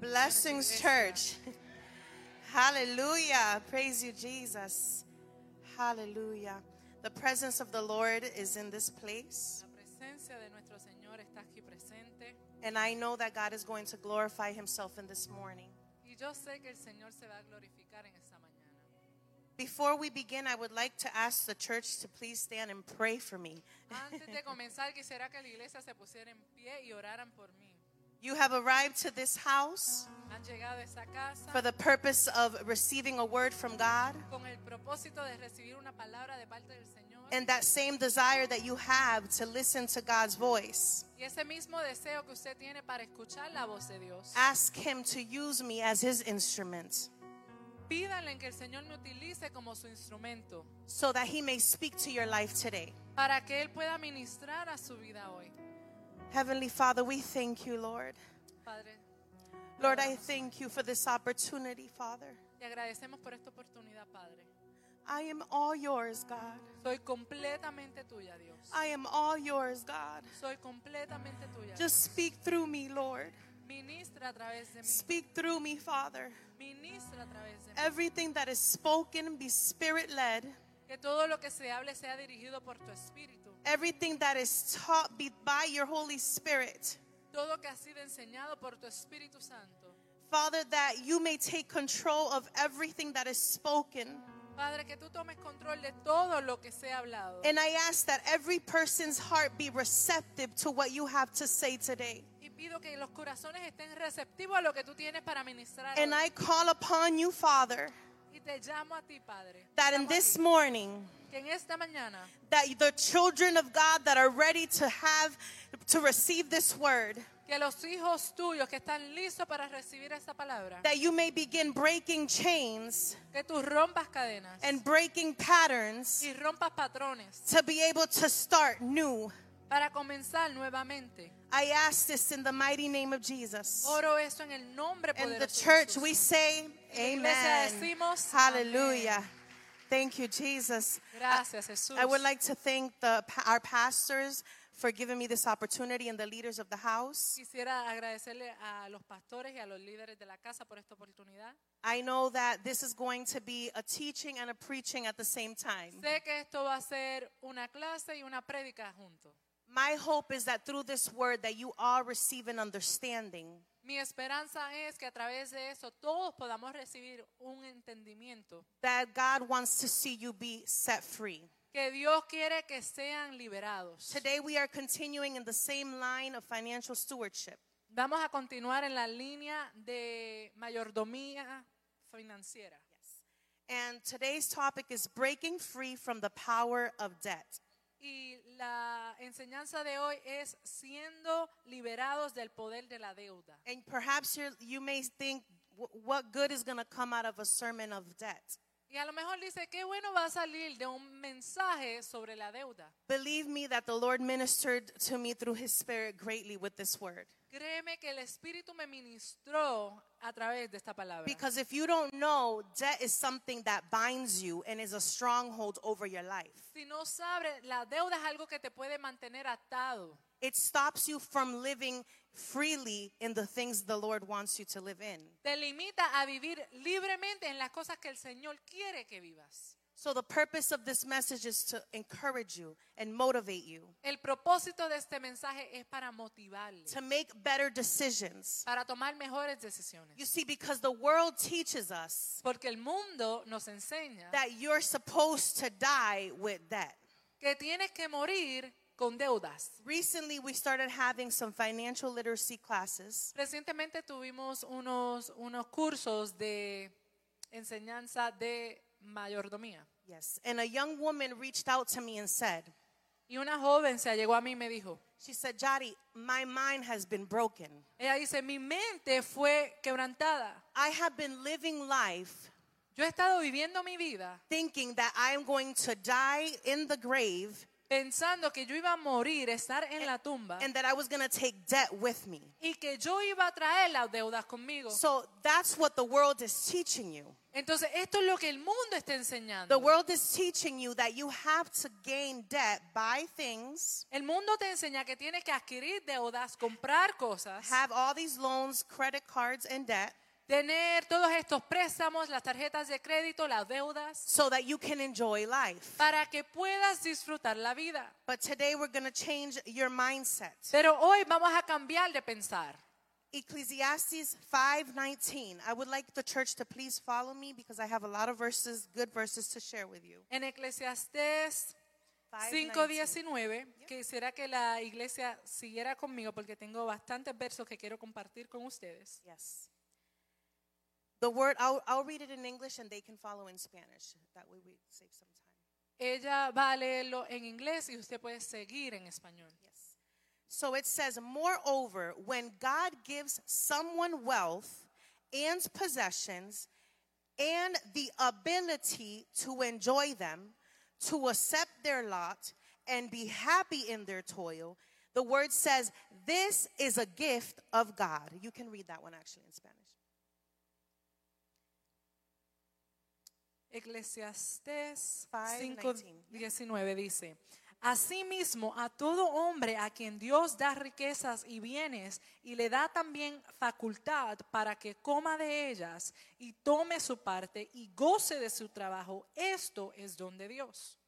Blessings Church. Hallelujah. Praise you, Jesus. Hallelujah. The presence of the Lord is in this place. La presencia de nuestro Señor está aquí presente. And I know that God is going to glorify himself in this morning. Y yo sé que el Señor se va a glorificar en esta mañana. Before we begin, I would like to ask the church to please stand and pray for me. Antes de comenzar, quisiera que la iglesia se pusiera en pie y oraran por mí. You have arrived to this house Han llegado a esa casa for the purpose of receiving a word from God. con el propósito de recibir una palabra de parte del Señor. And that same desire that you have to listen to God's voice. Y ese mismo deseo que usted tiene para escuchar la voz de Dios. Ask Him to use me as His instrument Pídanle que el Señor me utilice como su instrumento so that He may speak to your life today. para que Él pueda ministrar a su vida hoy. Heavenly Father, we thank you, Lord. Padre, Lord, I thank you for this opportunity, Father. te agradecemos por esta oportunidad, Padre. I am all yours, God. Soy completamente tuya, Dios. I am all yours, God. Soy completamente tuya. Just speak through me, Lord. Ministra a través de mí. Speak through me, Father. Ministra a través de mí. Everything that is spoken be spirit led. Que todo lo que se hable sea dirigido por tu espíritu. Everything that is taught be by your Holy Spirit. Todo que ha sido enseñado por tu Espíritu Santo. Father, that you may take control of everything that is spoken. Padre, que tú tomes control de todo lo que se ha hablado. And I ask that every person's heart be receptive to what you have to say today. Y pido que los corazones estén receptivos a lo que tú tienes para ministrar. And hoy. I call upon you, Father, Y te llamo a ti, Padre. that in this morning, que en esta mañana that the children of God that are ready to have to receive this word, que los hijos tuyos que están listos para recibir esta palabra, that you may begin breaking chains que tú rompas cadenas and breaking patterns y rompas patrones to be able to start new. para comenzar nuevamente. I ask this in the mighty name of Jesus. Oro eso en el nombre And poderoso the church, we say, Amen. decimos, Hallelujah. Thank you, Jesus. Gracias, Jesús. I would like to thank the, our pastors for giving me this opportunity and the leaders of the house. Quisiera agradecerle a los pastores y a los líderes de la casa por esta oportunidad. I know that this is going to be a teaching and a preaching at the same time. Sé que esto va a ser una clase y una prédica junto. My hope is that through this word that you all receive an understanding Mi esperanza es que a través de eso todos podamos recibir un entendimiento. that God wants to see you be set free. Que Dios quiere que sean liberados. Today we are continuing in the same line of financial stewardship. Vamos a continuar en la línea de mayordomía financiera. And today's topic is breaking free from the power of debt. Y la enseñanza de hoy es siendo liberados del poder de la deuda. And perhaps you're, you may think, "Wh- what good is going to come out of a sermon of debt? Y a lo mejor dice, qué bueno va a salir de un mensaje sobre la deuda. Believe me that the Lord ministered to me through his spirit greatly with this word. Créeme que el Espíritu me ministró a través de esta palabra. Because if you don't know, debt is something that binds you and is a stronghold over your life. Si no sabes, la deuda es algo que te puede mantener atado. It stops you from living freely in the things the Lord wants you to live in. Te limita a vivir libremente en las cosas que el Señor quiere que vivas. So, the purpose of this message is to encourage you and motivate you El propósito de este mensaje es para motivarle, to make better decisions. para tomar mejores decisiones. You see, because the world teaches us Porque el mundo nos enseña that you're supposed to die with debt. que tienes que morir con deudas. Recently, we started having some financial literacy classes, Recientemente tuvimos unos, unos cursos de enseñanza de mayordomía. yes, and a young woman reached out to me and said, Y una joven se llegó a mí y me dijo, She said, Jari, my mind has been broken. ella dice, mi mente fue quebrantada. I have been living life Yo he estado viviendo mi vida thinking that I am going to die in the grave pensando que yo iba a morir, estar en la tumba and that I was going to take debt with me. y que yo iba a traer las deudas conmigo. So that's what the world is teaching you. Entonces, esto es lo que el mundo está The enseñando. world is teaching you that you have to gain debt, buy things, El mundo te enseña que tienes que adquirir deudas, comprar cosas, have all these loans, credit cards, and debt tener todos estos préstamos, las tarjetas de crédito, las deudas, so that you can enjoy life. para que puedas disfrutar la vida. But today we're going to change your mindset. Pero hoy vamos a cambiar de pensar. Ecclesiastes 5:19. I would like the church to please follow me because I have a lot of verses, good verses to share with you. En Eclesiastés 5.19, quisiera que la iglesia siguiera conmigo porque tengo bastantes versos que quiero compartir con ustedes. Yes. The word I'll, I'll read it in English and they can follow in Spanish. That way we save some time. Ella va a leerlo en inglés y usted puede seguir en español. Yes. So it says, Moreover, when God gives someone wealth and possessions and the ability to enjoy them, to accept their lot, and be happy in their toil, the word says, This is a gift of God. You can read that one actually in Spanish. Eclesiastés 5:19. 5.19 dice, Asimismo, a todo hombre a quien Dios da riquezas y bienes y le da también facultad para que coma de ellas y tome su parte y goce de su trabajo, esto es don de Dios.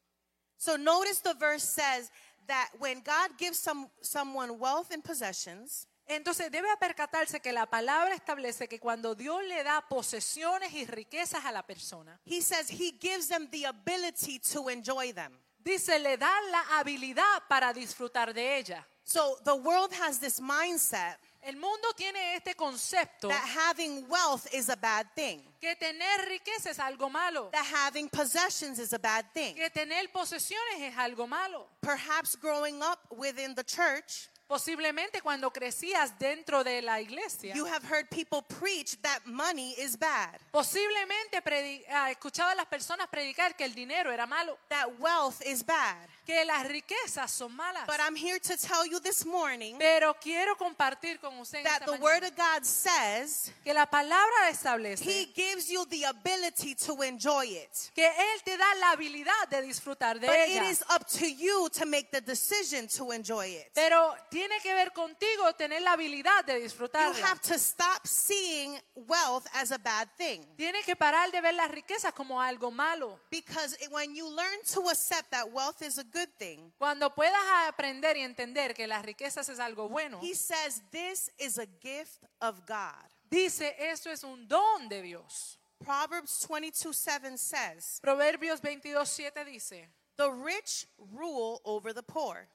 So notice the verse says that when God gives some, someone wealth and possessions, Entonces debe percatarse que la palabra establece que cuando Dios le da posesiones y riquezas a la persona, he says he gives them the ability to enjoy them. Dice, le da la habilidad para disfrutar de ella. So the world has this mindset El mundo tiene este concepto that having wealth is a bad thing, que tener riqueza es algo malo, that having possessions is a bad thing. que tener posesiones es algo malo. Perhaps growing up within the church, Posiblemente cuando crecías dentro de la iglesia, you have heard people preach that money is bad, posiblemente ah, escuchaba a las personas predicar que el dinero era malo, that wealth is bad. Que las riquezas son malas. But I'm here to tell you this morning Pero quiero compartir con usted that the Word of God says que la palabra establece He gives you the ability to enjoy it. que Él te da la habilidad de disfrutar de But it ella. is up to you to make the decision to enjoy it. Pero tiene que ver contigo tener la habilidad de You disfrutarla. have to stop seeing wealth as a bad thing. Tienes que parar de ver las riquezas como algo malo. Because it- when you learn to accept that wealth is a good thing, Cuando puedas aprender y entender que las riquezas es algo bueno, he says this is a gift of God. dice esto es un don de Dios. Proverbs 22 7 says, Proverbios 22:7 dice, The rich rule over the poor,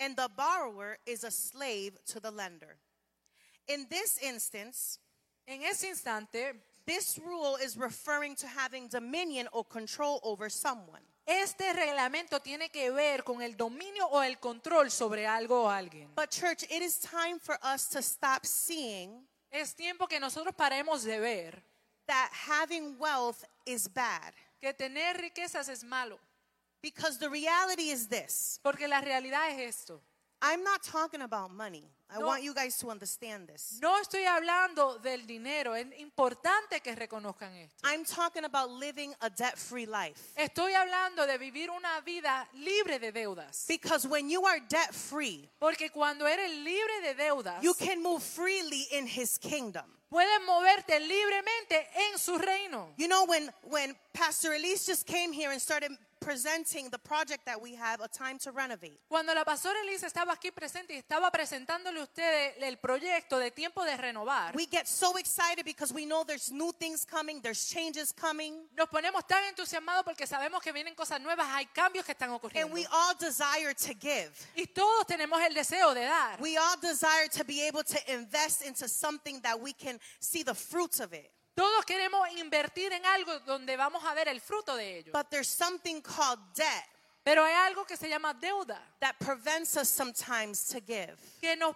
and the borrower is a slave to the lender. In this instance, en ese instante, this rule is referring to having dominion or control over someone. Este reglamento tiene que ver con el dominio o el control sobre algo o alguien. But, church, it is time for us to stop seeing Es tiempo que nosotros paremos de ver that having wealth is bad. que tener riquezas es malo, Because the reality is this porque la realidad es esto. I'm not talking about money. I No. want you guys to understand this. No estoy hablando del dinero, es importante que reconozcan esto. I'm talking about living a debt free life. Estoy hablando de vivir una vida libre de deudas. Because when you are debt free, Porque cuando eres libre de deudas, you can move freely in his kingdom. puedes moverte libremente en su reino. You know, when, when Pastor Elise just came here and started presenting the project that we have, A Time to Renovate, Cuando la pastora Elisa estaba aquí presente y estaba presentándole a ustedes el proyecto de tiempo de renovar, we get so excited because we know there's new things coming, there's changes coming, nos ponemos tan entusiasmados porque sabemos que vienen cosas nuevas, hay cambios que están and ocurriendo. we all desire to give. Y todos tenemos el deseo de dar. We all desire to be able to invest into something that we can see the fruits of it. Todos queremos invertir en algo donde vamos a ver el fruto de ello. But there's something called debt Pero hay algo que se llama deuda, that prevents us sometimes to give. que nos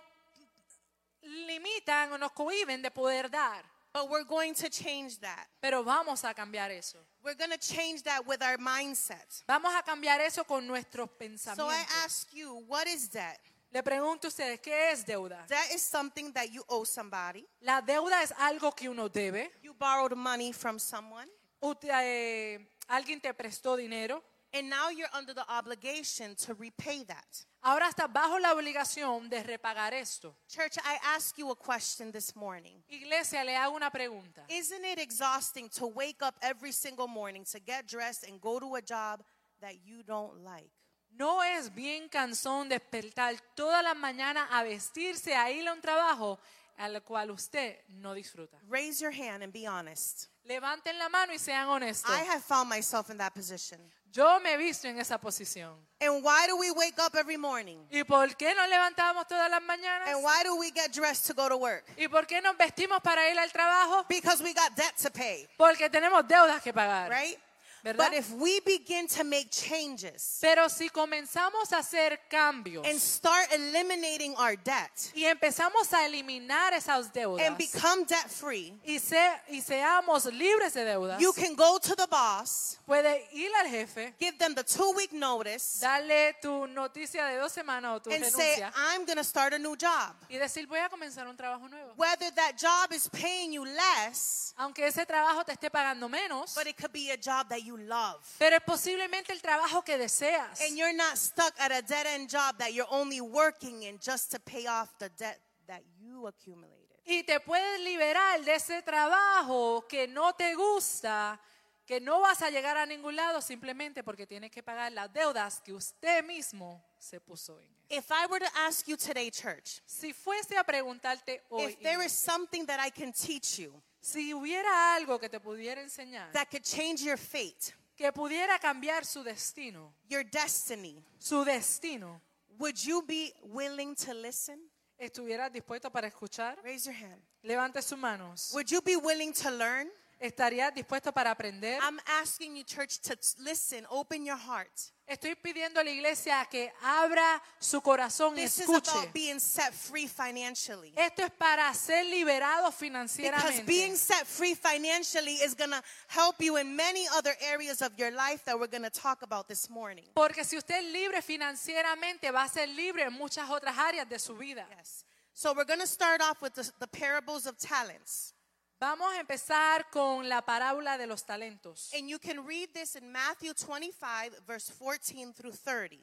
limitan o nos cohiben de poder dar. But we're going to change that. Pero vamos a cambiar eso. We're going to change that with our mindset. Vamos a cambiar eso con nuestros So I pensamientos. ask you, what is debt? Le pregunto a ustedes, ¿qué es deuda? Debt is something that you owe somebody. La deuda es algo que uno debe. You borrowed money from someone, Ut- eh, alguien te prestó dinero. and now you're under the obligation to repay that. Ahora estás bajo la obligación de repagar esto. Church, I ask you a question this morning. Iglesia, le hago una pregunta. Isn't it exhausting to wake up every single morning to get dressed and go to a job that you don't like? ¿No es bien cansón despertar todas las mañanas a vestirse a ir a un trabajo al cual usted no disfruta? Raise your hand and be honest. Levanten la mano y sean honestos. I have found myself in that position. Yo me he visto en esa posición. And why do we wake up every morning? ¿Y por qué nos levantamos todas las mañanas? And why do we get dressed to go to work? ¿Y por qué nos vestimos para ir al trabajo? Because we got debt to pay, Porque tenemos deudas que pagar. right? ¿Verdad? But if we begin to make changes Pero si comenzamos a hacer cambios and start eliminating our debt y empezamos a eliminar esas deudas and become debt free, y, se- y seamos libres de deudas, you can go to the boss, puedes ir al jefe, give them the two week notice, darle tu noticia de dos semanas o tu and say, I'm going to start a new job. y decir voy a comenzar un trabajo nuevo. Whether that job is paying you less, Aunque ese trabajo te esté pagando menos, but it could be a job that you love. pero posiblemente el trabajo que deseas. And you're not stuck at a dead end job that you're only working in just to pay off the debt that you accumulated. Y te puedes liberar de ese trabajo que no te gusta, que no vas a llegar a ningún lado simplemente porque tienes que pagar las deudas que usted mismo se puso en. If I were to ask you today, church, Si fuese a preguntarte hoy, if there is something that I can teach you si hubiera algo que te pudiera enseñar, that could change your fate, que pudiera cambiar su destino, your destiny, su destino, would you be willing to listen? ¿estuvieras dispuesto para escuchar? Raise your hand. Levante sus manos. Would you be willing to learn? ¿Estarías dispuesto para aprender? I'm asking you, church, to listen, open your heart. Estoy pidiendo a la iglesia que abra su corazón y This is escuche. about being set free financially. Esto es para ser liberado Because financieramente. being set free financially is going to help you in many other areas of your life that we're going to talk about this morning. Porque si usted es libre financieramente, va a ser libre en muchas otras áreas de su vida. Yes. So we're going to start off with the, the parables of talents. Vamos a empezar con la parábola de los talentos. And you can read this in Matthew 25, verse 14 through 30.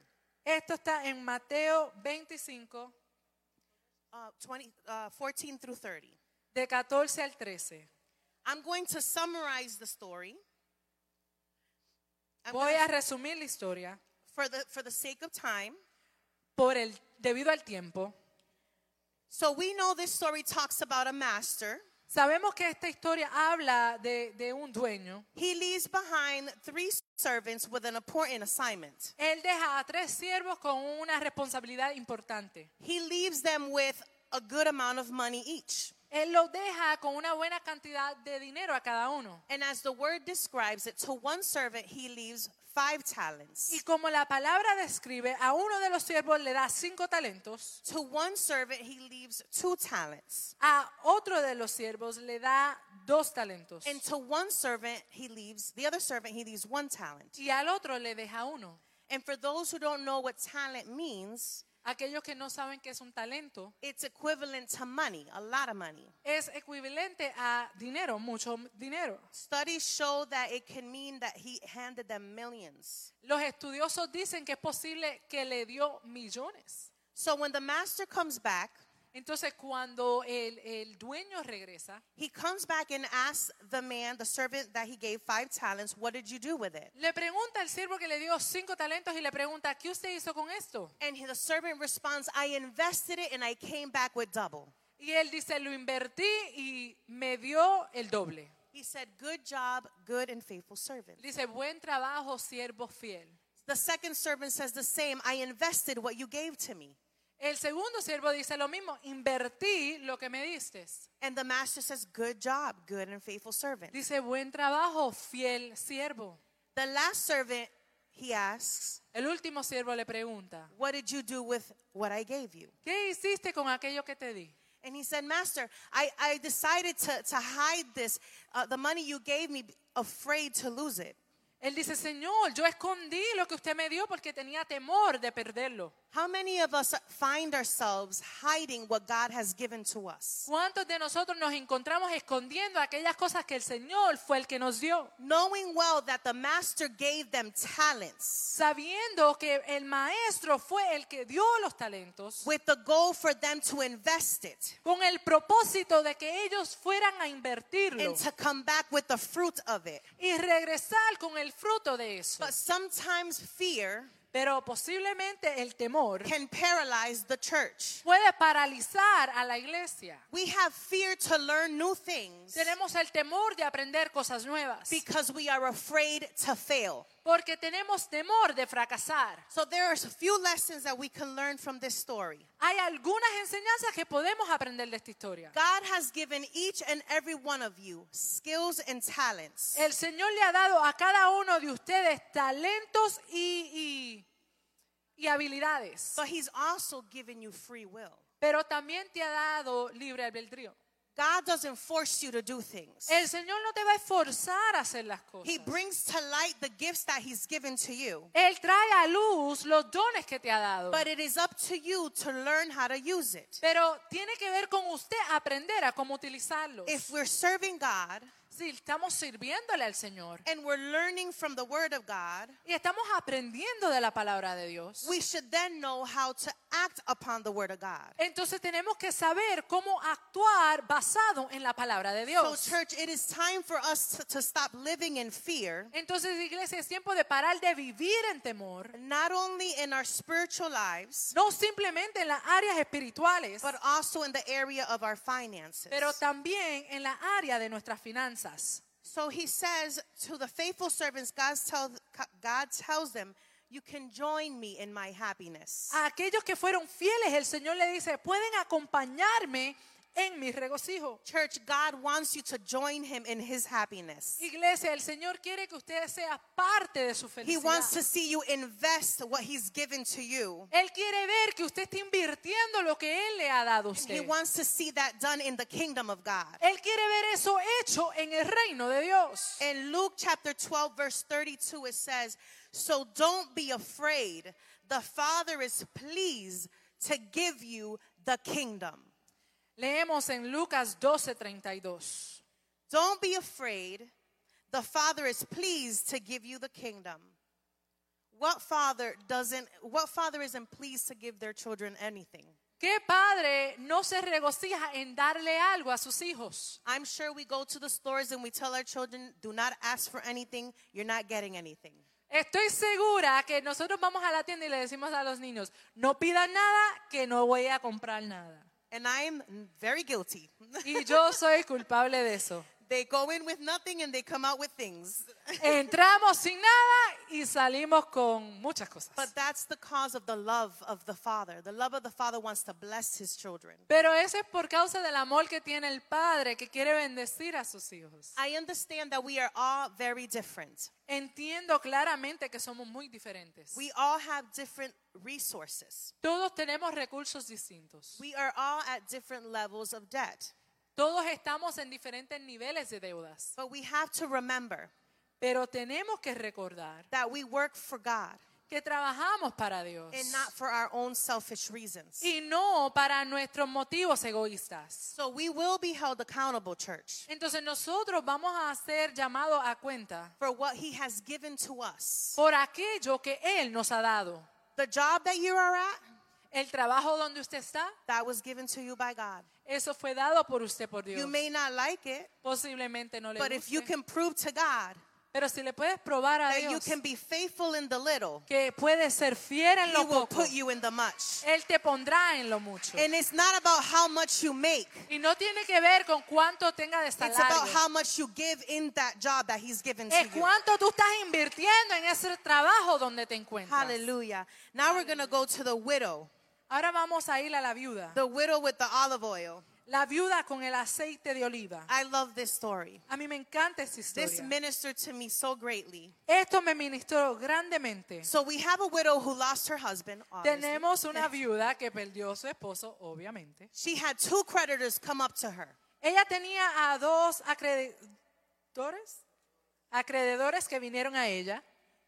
Esto está en Mateo 25, Uh, 20, uh, 14 through 30. de 14 al 13. I'm going to summarize the story. I'm Voy gonna- a resumir la historia for, the, for the sake of time. por el, debido al tiempo. So we know this story talks about a master. Sabemos que esta historia habla de, de un dueño. He leaves behind three servants with an important assignment. Él deja a tres siervos con una responsabilidad importante. He leaves them with a good amount of money each. Él los deja con una buena cantidad de dinero a cada uno. And as the word describes it, to one servant he leaves five talents. Y como la palabra describe, a uno de los siervos le da cinco talentos, To one servant he leaves two talents. a otro de los siervos le da dos talentos And to one servant he leaves, the other servant he leaves one talent. y al otro le deja uno. And for those who don't know what talent means, Aquellos que no saben qué es un talento, it's equivalent to money, a lot of money. es equivalente a dinero, mucho dinero. Studies show that it can mean that he handed them millions. Los estudiosos dicen que es posible que le dio millones. So when the master comes back, Entonces, cuando el, el dueño regresa, he comes back and asks the man, the servant that he gave five talents, what did you do with it? le pregunta al siervo que le dio cinco talentos y le pregunta, ¿qué usted hizo con esto? And the servant responds, I invested it and I came back with double. Y él dice, lo invertí y me dio el doble. He said, Good job, good and faithful servant. Dice, buen trabajo, siervo fiel. The second servant says the same, I invested what you gave to me. El segundo siervo dice lo mismo, invertí lo que me diste. And the master says, Good job, good and faithful servant. Dice, buen trabajo, fiel siervo. The last servant, he asks, El último siervo le pregunta, What did you do with what I gave you? ¿qué hiciste con aquello que te di? And he said, Master, I, I decided to, to hide this, uh, the money you gave me, afraid to lose it. Él dice, Señor, yo escondí lo que usted me dio porque tenía temor de perderlo. How many of us find ourselves hiding what God has given to us? ¿Cuántos de nosotros nos encontramos escondiendo aquellas cosas que el Señor fue el que nos dio? Knowing well that the master gave them talents Sabiendo que el maestro fue el que dio los talentos with the goal for them to invest it con el propósito de que ellos fueran a invertirlo and to come back with the fruit of it. y regresar con el fruto de eso. But sometimes fear Pero posiblemente el temor can paralyze the church. puede paralizar a la iglesia. We have fear to learn new things Tenemos el temor de aprender cosas nuevas because we are afraid to fail. Porque tenemos temor de fracasar. So there are a few lessons that we can learn from this story. Hay algunas enseñanzas que podemos aprender de esta historia. God has given each and every one of you skills and talents. El Señor le ha dado a cada uno de ustedes talentos y, y- y habilidades, But he's also given you free will. pero también te ha dado libre albedrío. God doesn't force you to do things. El Señor no te va a esforzar a hacer las cosas. He brings to light the gifts that he's given to you. Él trae a luz los dones que te ha dado. But it is up to you to learn how to use it. Pero tiene que ver con usted aprender a cómo utilizarlos. If we're serving God Si estamos sirviéndole al Señor and we're learning from the word of God, y estamos aprendiendo de la palabra de Dios, we should then know how to act upon the word of God. entonces tenemos que saber cómo actuar basado en la palabra de So, Dios. church, it is time for us to, to stop living in fear, Entonces, iglesia, es tiempo de parar de vivir en temor, not only in our spiritual lives, no simplemente en las áreas espirituales, but also in the area of our finances. pero también en la área de nuestras finanzas. So he says to the faithful servants, God, tell, God tells them, You can join me in my happiness. A aquellos que fueron fieles, el Señor le dice, pueden acompañarme en mi regocijo. Church, God wants you to join him in his happiness. Iglesia, el Señor quiere que usted sea parte de su He wants to see you invest what he's given to you. Él quiere ver que usted está invirtiendo lo que Él le ha dado a He wants to see that done in the kingdom of God. Él quiere ver eso hecho en el reino de Dios. In Luke chapter 12, verse 32, it says, So don't be afraid. The Father is pleased to give you the kingdom. Leemos en Lucas 12:32. Don't be afraid. The Father is pleased to give you the kingdom. What father doesn't what father isn't pleased to give their children anything? ¿Qué padre no se regocija en darle algo a sus hijos? I'm sure we go to the stores and we tell our children, do not ask for anything, you're not getting anything. Estoy segura que nosotros vamos a la tienda y le decimos a los niños, no pidan nada, que no voy a comprar nada. And I'm very guilty. Y yo soy culpable de eso. They go in with nothing and they come out with things. Entramos sin nada y salimos con muchas cosas. But that's the cause of the love of the Father. The love of the Father wants to bless his children. Pero eso es por causa del amor que tiene el padre que quiere bendecir a sus hijos. I understand that we are all very different. Entiendo claramente que somos muy diferentes. We all have different resources. Todos tenemos recursos distintos. We are all at different levels of debt. Todos estamos en diferentes niveles de deudas. But we have to remember Pero tenemos que recordar that we work for God que trabajamos para Dios and not for our own selfish reasons. y no para nuestros motivos egoístas. So we will be held accountable, church, Entonces nosotros vamos a ser llamados a cuenta for what He has given to us. por aquello que Él nos ha dado. The job that you are at, El trabajo donde usted está, that was given to you by God. eso fue dado por usted por Dios. You may not like it, Posiblemente no le but if you guste, can prove to God pero si le puedes probar a that you Dios can be faithful in the little, que puede ser fiel en He lo will poco, put you in the much. Él te pondrá en lo mucho. And it's not about how much you make. Y no tiene que ver con cuánto tenga de It's about salario. how much you give in that job that He's given to Es you. cuánto tú estás invirtiendo en ese trabajo donde te encuentras. Hallelujah. Now we're going to go to the widow, Ahora vamos a ir a la viuda. the widow with the olive oil. La viuda con el aceite de oliva. I love this story. A mí me encanta esta This historia. ministered to me so greatly. Esto me ministró grandemente. So we have a widow who lost her husband. obviously. Tenemos una viuda que perdió su esposo, obviamente. She had two creditors come up to her. Ella tenía a dos acreedores, acreedores que vinieron a ella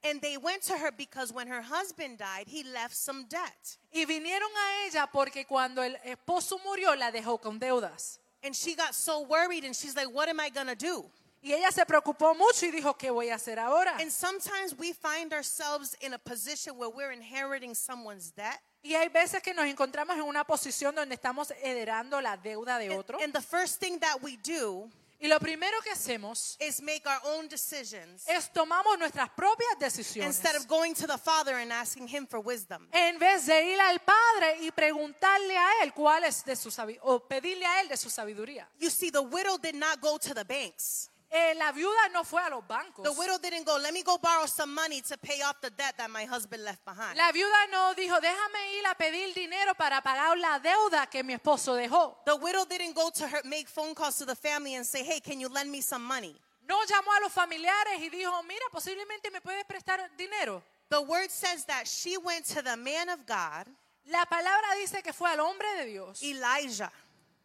And they went to her because when her husband died, he left some debt. y vinieron a ella porque cuando el esposo murió la dejó con deudas. And she got so worried and she's like, What am I going to do? Y ella se preocupó mucho y dijo, ¿qué voy a hacer ahora? And sometimes we find ourselves in a position where we're inheriting someone's debt. Y hay veces que nos encontramos en una posición donde estamos heredando la deuda de And, otro. and the first thing that we do Y lo primero que hacemos is make our own decisions es tomamos nuestras propias decisiones. instead of going to the Father and asking Him for wisdom. En vez de ir al Padre y preguntarle a Él cuál es de su o pedirle a Él de su sabiduría. You see, the widow did not go to the banks. Eh, la viuda no fue a los bancos. The widow didn't go, let me go borrow some money to pay off the debt that my husband left behind. La viuda no dijo, déjame ir a pedir dinero para pagar la deuda que mi esposo dejó. The widow didn't go to her, make phone calls to the family and say, hey, can you lend me some money? No llamó a los familiares y dijo, mira, posiblemente me puedes prestar dinero. The word says that she went to the man of God, La palabra dice que fue al hombre de Dios, Elijah.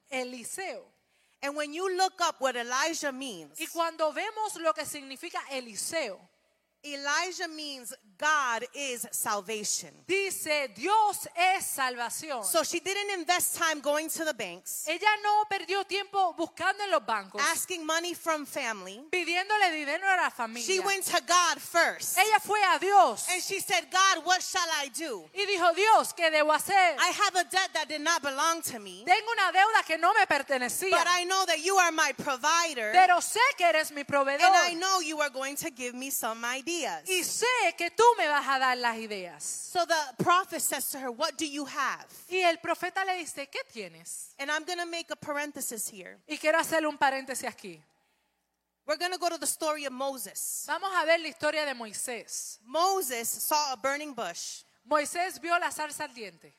Eliseo. And when you look up what Elijah means, Y cuando vemos lo que significa Eliseo, Elijah means God is salvation. dice Dios es salvación. So she didn't invest time going to the banks, Ella no perdió tiempo buscando en los bancos, asking money from family. pidiéndole dinero a la familia. She went to God first. Ella fue a Dios And she said, God, what shall I do? y dijo, Dios, ¿qué debo hacer? I have a debt that did not belong to me, Tengo una deuda que no me pertenecía, but I know that you are my provider, pero sé que eres mi proveedor. and I know you are going to give me some ideas. y sé que tú me vas a dar las ideas. So the prophet says to her, What do you have? Y el profeta le dice, ¿qué tienes? And I'm going to make a parenthesis here. Y quiero hacerle un paréntesis aquí. We're going to go to the story of Moses. Vamos a ver la historia de Moisés. Moses saw a burning bush Moisés vio la zarza ardiente,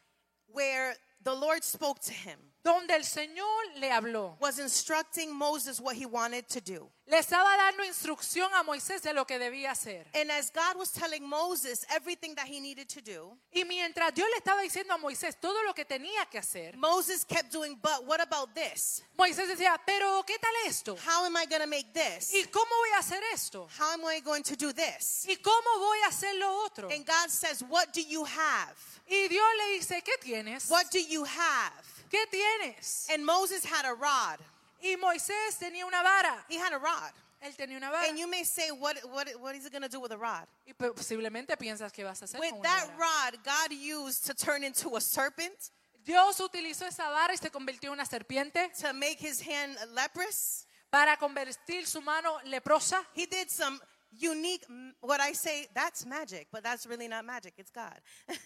where the Lord spoke to him, donde el Señor le habló. was instructing Moses what he wanted to do. Le estaba dando instrucción a Moisés de lo que debía hacer. And as God was telling Moses everything that he needed to do, Y mientras Dios le estaba diciendo a Moisés todo lo que tenía que hacer, Moses kept doing, But what about this? Moisés decía, pero ¿qué tal esto? How am I going to make this? ¿Y cómo voy a hacer esto? How am I going to do this? ¿Y cómo voy a hacer lo otro? And God says, What do you have? Y Dios le dice, ¿qué tienes? What do you have? ¿Qué tienes? And Moses had a rod. Y Moisés tenía una vara. He had a rod. Él tenía una vara. And you may say, What, what, what is he going to do with a rod? Y po- posiblemente piensas que vas a hacer With con una that vara. rod, God used to turn into a serpent, Dios utilizó esa vara y se convirtió en una serpiente to make his hand leprous. para convertir su mano leprosa. He did some unique, what I say, that's magic, but that's really not magic, it's God.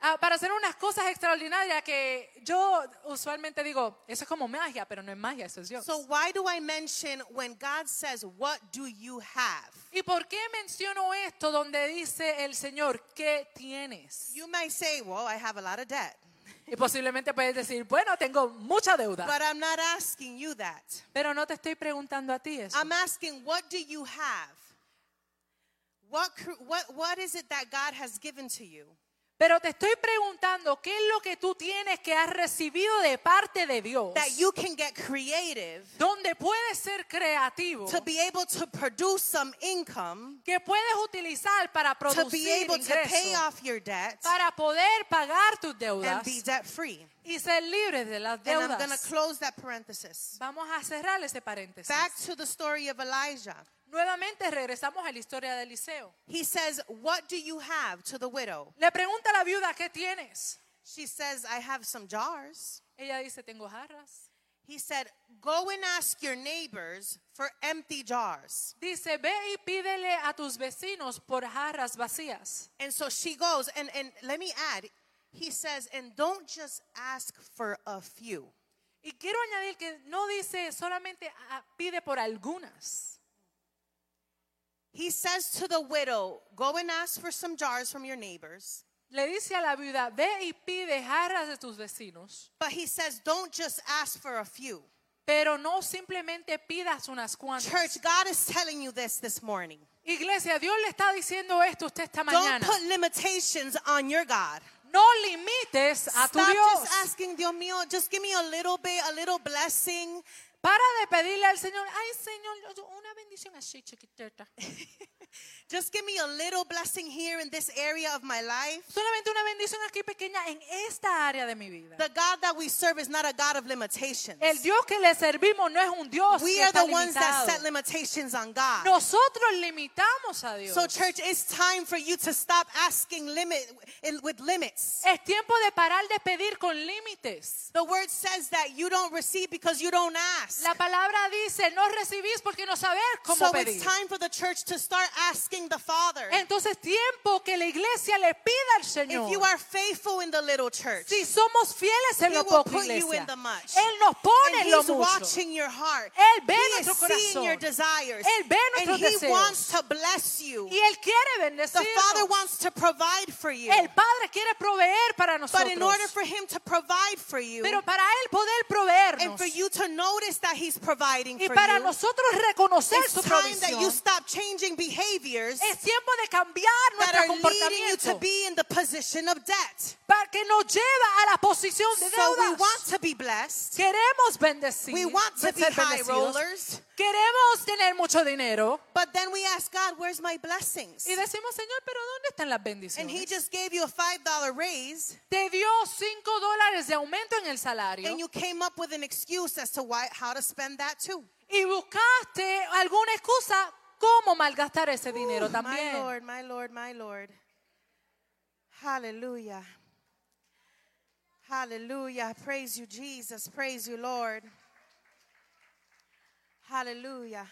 Ah, para hacer unas cosas extraordinarias que yo usualmente digo, eso es como magia, pero no es magia, eso es Dios. so, why do I mention when God says, What do you have? ¿Y por qué menciono esto donde dice el Señor, ¿qué tienes? You might say, Well, I have a lot of debt. Y posiblemente puedes decir, bueno, tengo mucha deuda. But I'm not asking you that. Pero no te estoy preguntando a ti eso. I'm asking, What do you have? What, what, what is it that God has given to you? Pero te estoy preguntando, ¿qué es lo que tú tienes que has recibido de parte de Dios? That you can get creative Donde puedes ser creativo, to be able to produce some income, que puedes utilizar para to be producir able to pay ingresos, off your debt para poder pagar tus and deudas be debt free. y ser libres de las And I'm going to deudas. close that parenthesis. Vamos a cerrar ese paréntesis. Back to the story of Elijah. Nuevamente regresamos a la historia de Eliseo. He says, What do you have to the widow? Le pregunta a la viuda, ¿qué tienes? She says, I have some jars. Ella dice, tengo jarras. He said, Go and ask your neighbors for empty jars. Dice, ve y pídele a tus vecinos por jarras vacías. And so she goes, and, and let me add, he says, And don't just ask for a few. Y quiero añadir que no dice solamente ah, pide por algunas. He says to the widow, Go and ask for some jars from your neighbors. le dice a la viuda, ve y pide jarras de tus vecinos, But he says, don't just ask for a few. pero no simplemente pidas unas cuantas. Church, God is telling you this this morning. Iglesia, Dios le está diciendo esto a usted esta Don't mañana. put limitations on your God. No limites a tu Stop Dios. just asking, Dios mío, just give me a little bit, a little blessing. Para de pedirle al Señor, ay Señor, una bendición así chiquitita. Just give me a little blessing here in this area of my life. Solamente una bendición aquí pequeña en esta área de mi vida. The God that we serve is not a God of limitations. El Dios que le servimos no es un Dios We que are está the ones that set limitations on God. Nosotros limitamos a Dios. So, church, it's time for you to stop asking limit with limits. es tiempo de parar de pedir con límites. The word says that you don't receive because you don't ask. La palabra dice, no recibís porque no saber cómo So pedir. it's time for the church to start asking the Father. Entonces tiempo que la iglesia le pida al If Señor. you are faithful in the little church, si somos fieles en lo poco, put you iglesia, in the much. Él nos pone and en lo mucho. watching your heart. Él ve he nuestro seeing corazón. your desires. Él ve and nuestros He deseos. wants to bless you. Y Él quiere The bendecirnos. Father wants to provide for you. El Padre quiere proveer para But nosotros. in order for Him to provide for you, Pero para Él poder and proveernos for you to notice that He's providing y for para you, nosotros reconocer it's su time that you stop changing behaviors es tiempo de cambiar that nuestro are leading you to comportamiento be in the position of debt. para que nos lleva a la posición de So we deudas. want to be blessed. Queremos bendecir, We want to ser be high bendecidos. rollers. Queremos tener mucho dinero But then we ask God, where's my blessings? y decimos, Señor, pero ¿dónde están las And He bendiciones? just gave you a $5 raise, Te dio cinco dólares de aumento en el salario and you came up with an excuse as to why, how to spend that too. y buscaste alguna excusa cómo malgastar ese dinero Ooh, My también. Lord, my Lord, my Lord. Hallelujah. Hallelujah. Praise you, Jesus. Praise you, Lord. Hallelujah.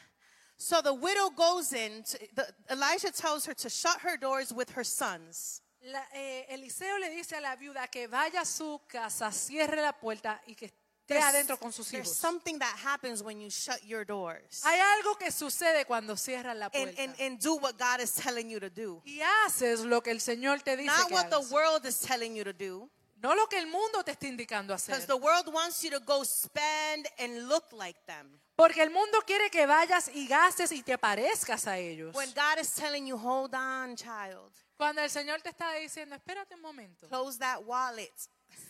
So the widow goes in. To, the, Elijah tells her to shut her doors with her sons. La- eh, Eliseo le dice a la viuda que vaya a su casa, cierre la puerta y que esté adentro con sus there's hijos. something that happens when you shut your doors Hay algo que sucede cuando cierras la and, puerta and, and do what God is telling you to do. y haces lo que el Señor te dice Not que what the hagas. world is telling you to do. No lo que el mundo te está indicando Because the world wants you to go spend and look like them. Porque el mundo quiere que vayas y gastes y te parezcas a ellos. When God is telling you, hold on, child, Cuando el Señor te está diciendo, espérate un momento, close that wallet.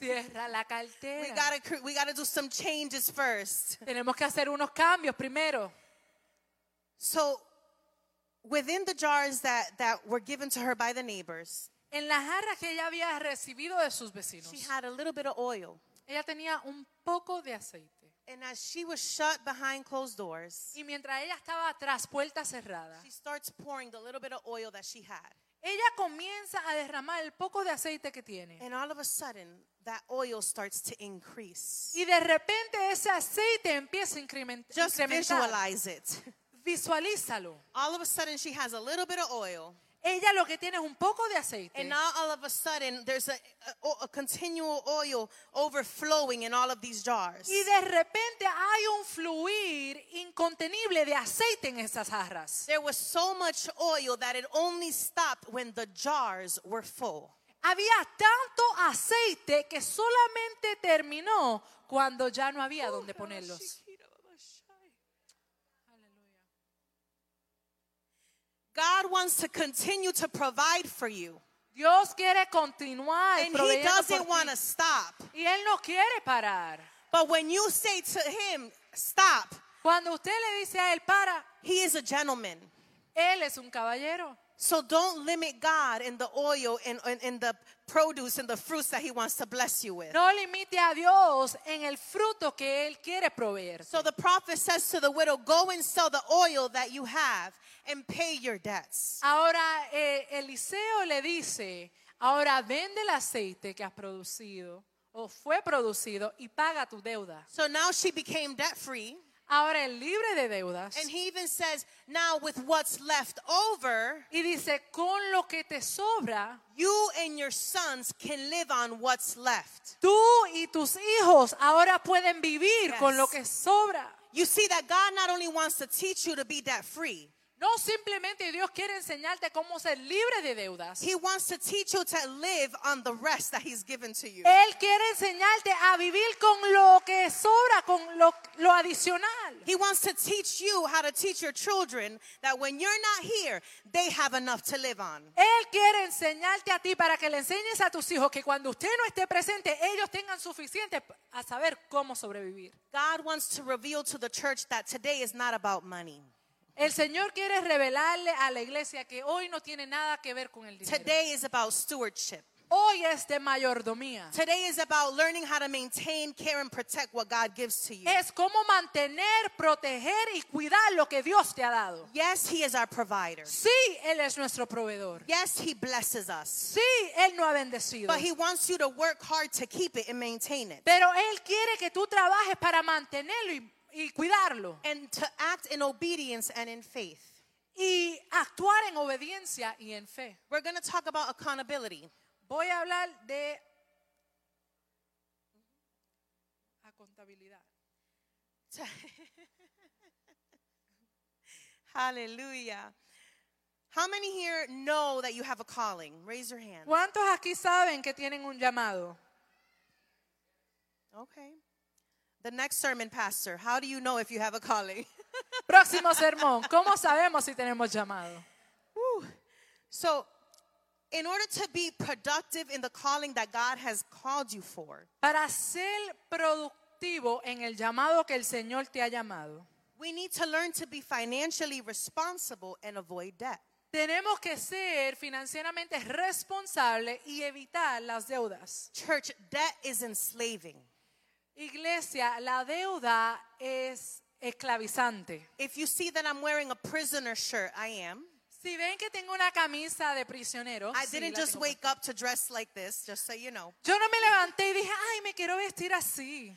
cierra la We cartera. gotta we gotta do some changes first. Tenemos que hacer unos cambios primero. So, within the jars that that were given to her by the neighbors, En las jarras que ella había recibido de sus vecinos, she had a little bit of oil, ella tenía un poco de aceite. and as she was shut behind closed doors, Y mientras ella estaba tras puerta cerrada, she starts pouring the little bit of oil that she had, ella comienza a derramar el poco de aceite que tiene. and all of a sudden, that oil starts to increase. Y de repente ese aceite empieza a incremen- Just incrementar. visualize it. Visualízalo. All of a sudden, she has a little bit of oil. Ella lo que tiene es un poco de aceite. And now all of a sudden there's a, a, a continual oil overflowing in all of these jars. Y de repente hay un fluir incontenible de aceite en esas jarras. There was so much oil that it only stopped when the jars were full. Había tanto aceite que solamente terminó cuando ya no había donde ponerlos. God wants to continue to provide for you. Dios quiere continuar And he doesn't want to stop. Y Él no quiere parar. But when you say to him, stop, Cuando usted le dice a Él, para, he is a gentleman. Él es un caballero. So don't limit God in the oil and in, in the produce and the fruits that he wants to bless you with. No limite a Dios en el fruto que Él quiere proveer. So the prophet says to the widow, Go and sell the oil that you have and pay your debts. Ahora eh, Eliseo le dice, ahora vende el aceite que has producido o fue producido y paga tu deuda. So now she became debt free. Ahora es libre de deudas. And he even says, Now with what's left over, Y dice, con lo que te sobra, you and your sons can live on what's left. tú y tus hijos ahora pueden vivir Yes. con lo que sobra. You see that God not only wants to teach you to be debt free, No simplemente Dios quiere enseñarte cómo ser libre de deudas. He wants to teach you to live on the rest that He's given to you. Él quiere enseñarte a vivir con lo que sobra, con lo, lo adicional. He wants to teach you how to teach your children that when you're not here, they have enough to live on. Él quiere enseñarte a ti para que le enseñes a tus hijos que cuando usted no esté presente, ellos tengan suficiente a saber cómo sobrevivir. God wants to reveal to the church that today is not about money. El Señor quiere revelarle a la iglesia que hoy no tiene nada que ver con el dinero. Today is about stewardship. Hoy es de mayordomía. Today is about learning how to maintain, care, and protect what God gives to you. Es cómo mantener, proteger y cuidar lo que Dios te ha dado. Yes, He is our provider. Sí, Él es nuestro proveedor. Yes, He blesses us. Sí, Él nos ha bendecido. But He wants you to work hard to keep it and maintain it. Pero Él quiere que tú trabajes para mantenerlo y, y cuidarlo. And to act in obedience and in faith. Y actuar en obediencia y en fe. We're going to talk about accountability. Voy a hablar de a contabilidad. Hallelujah. How many here know that you have a calling? Raise your hand. ¿Cuántos aquí saben que tienen un llamado? Okay. The next sermon, Pastor. How do you know if you have a calling? Próximo sermón. ¿Cómo sabemos si tenemos llamado? Whew. So, in order to be productive in the calling that God has called you for, Para ser productivo en el llamado que el Señor te ha llamado, we need to learn to be financially responsible and avoid debt. tenemos que ser financieramente responsables y evitar las deudas. Church, debt is enslaving. Iglesia, la deuda es esclavizante. If you see that I'm wearing a prisoner shirt, I am. Si ven que tengo una camisa de prisionero, I sí, didn't la just tengo wake puesta. up to dress like this, just so you know. yo no me levanté y dije, ay, me quiero vestir así.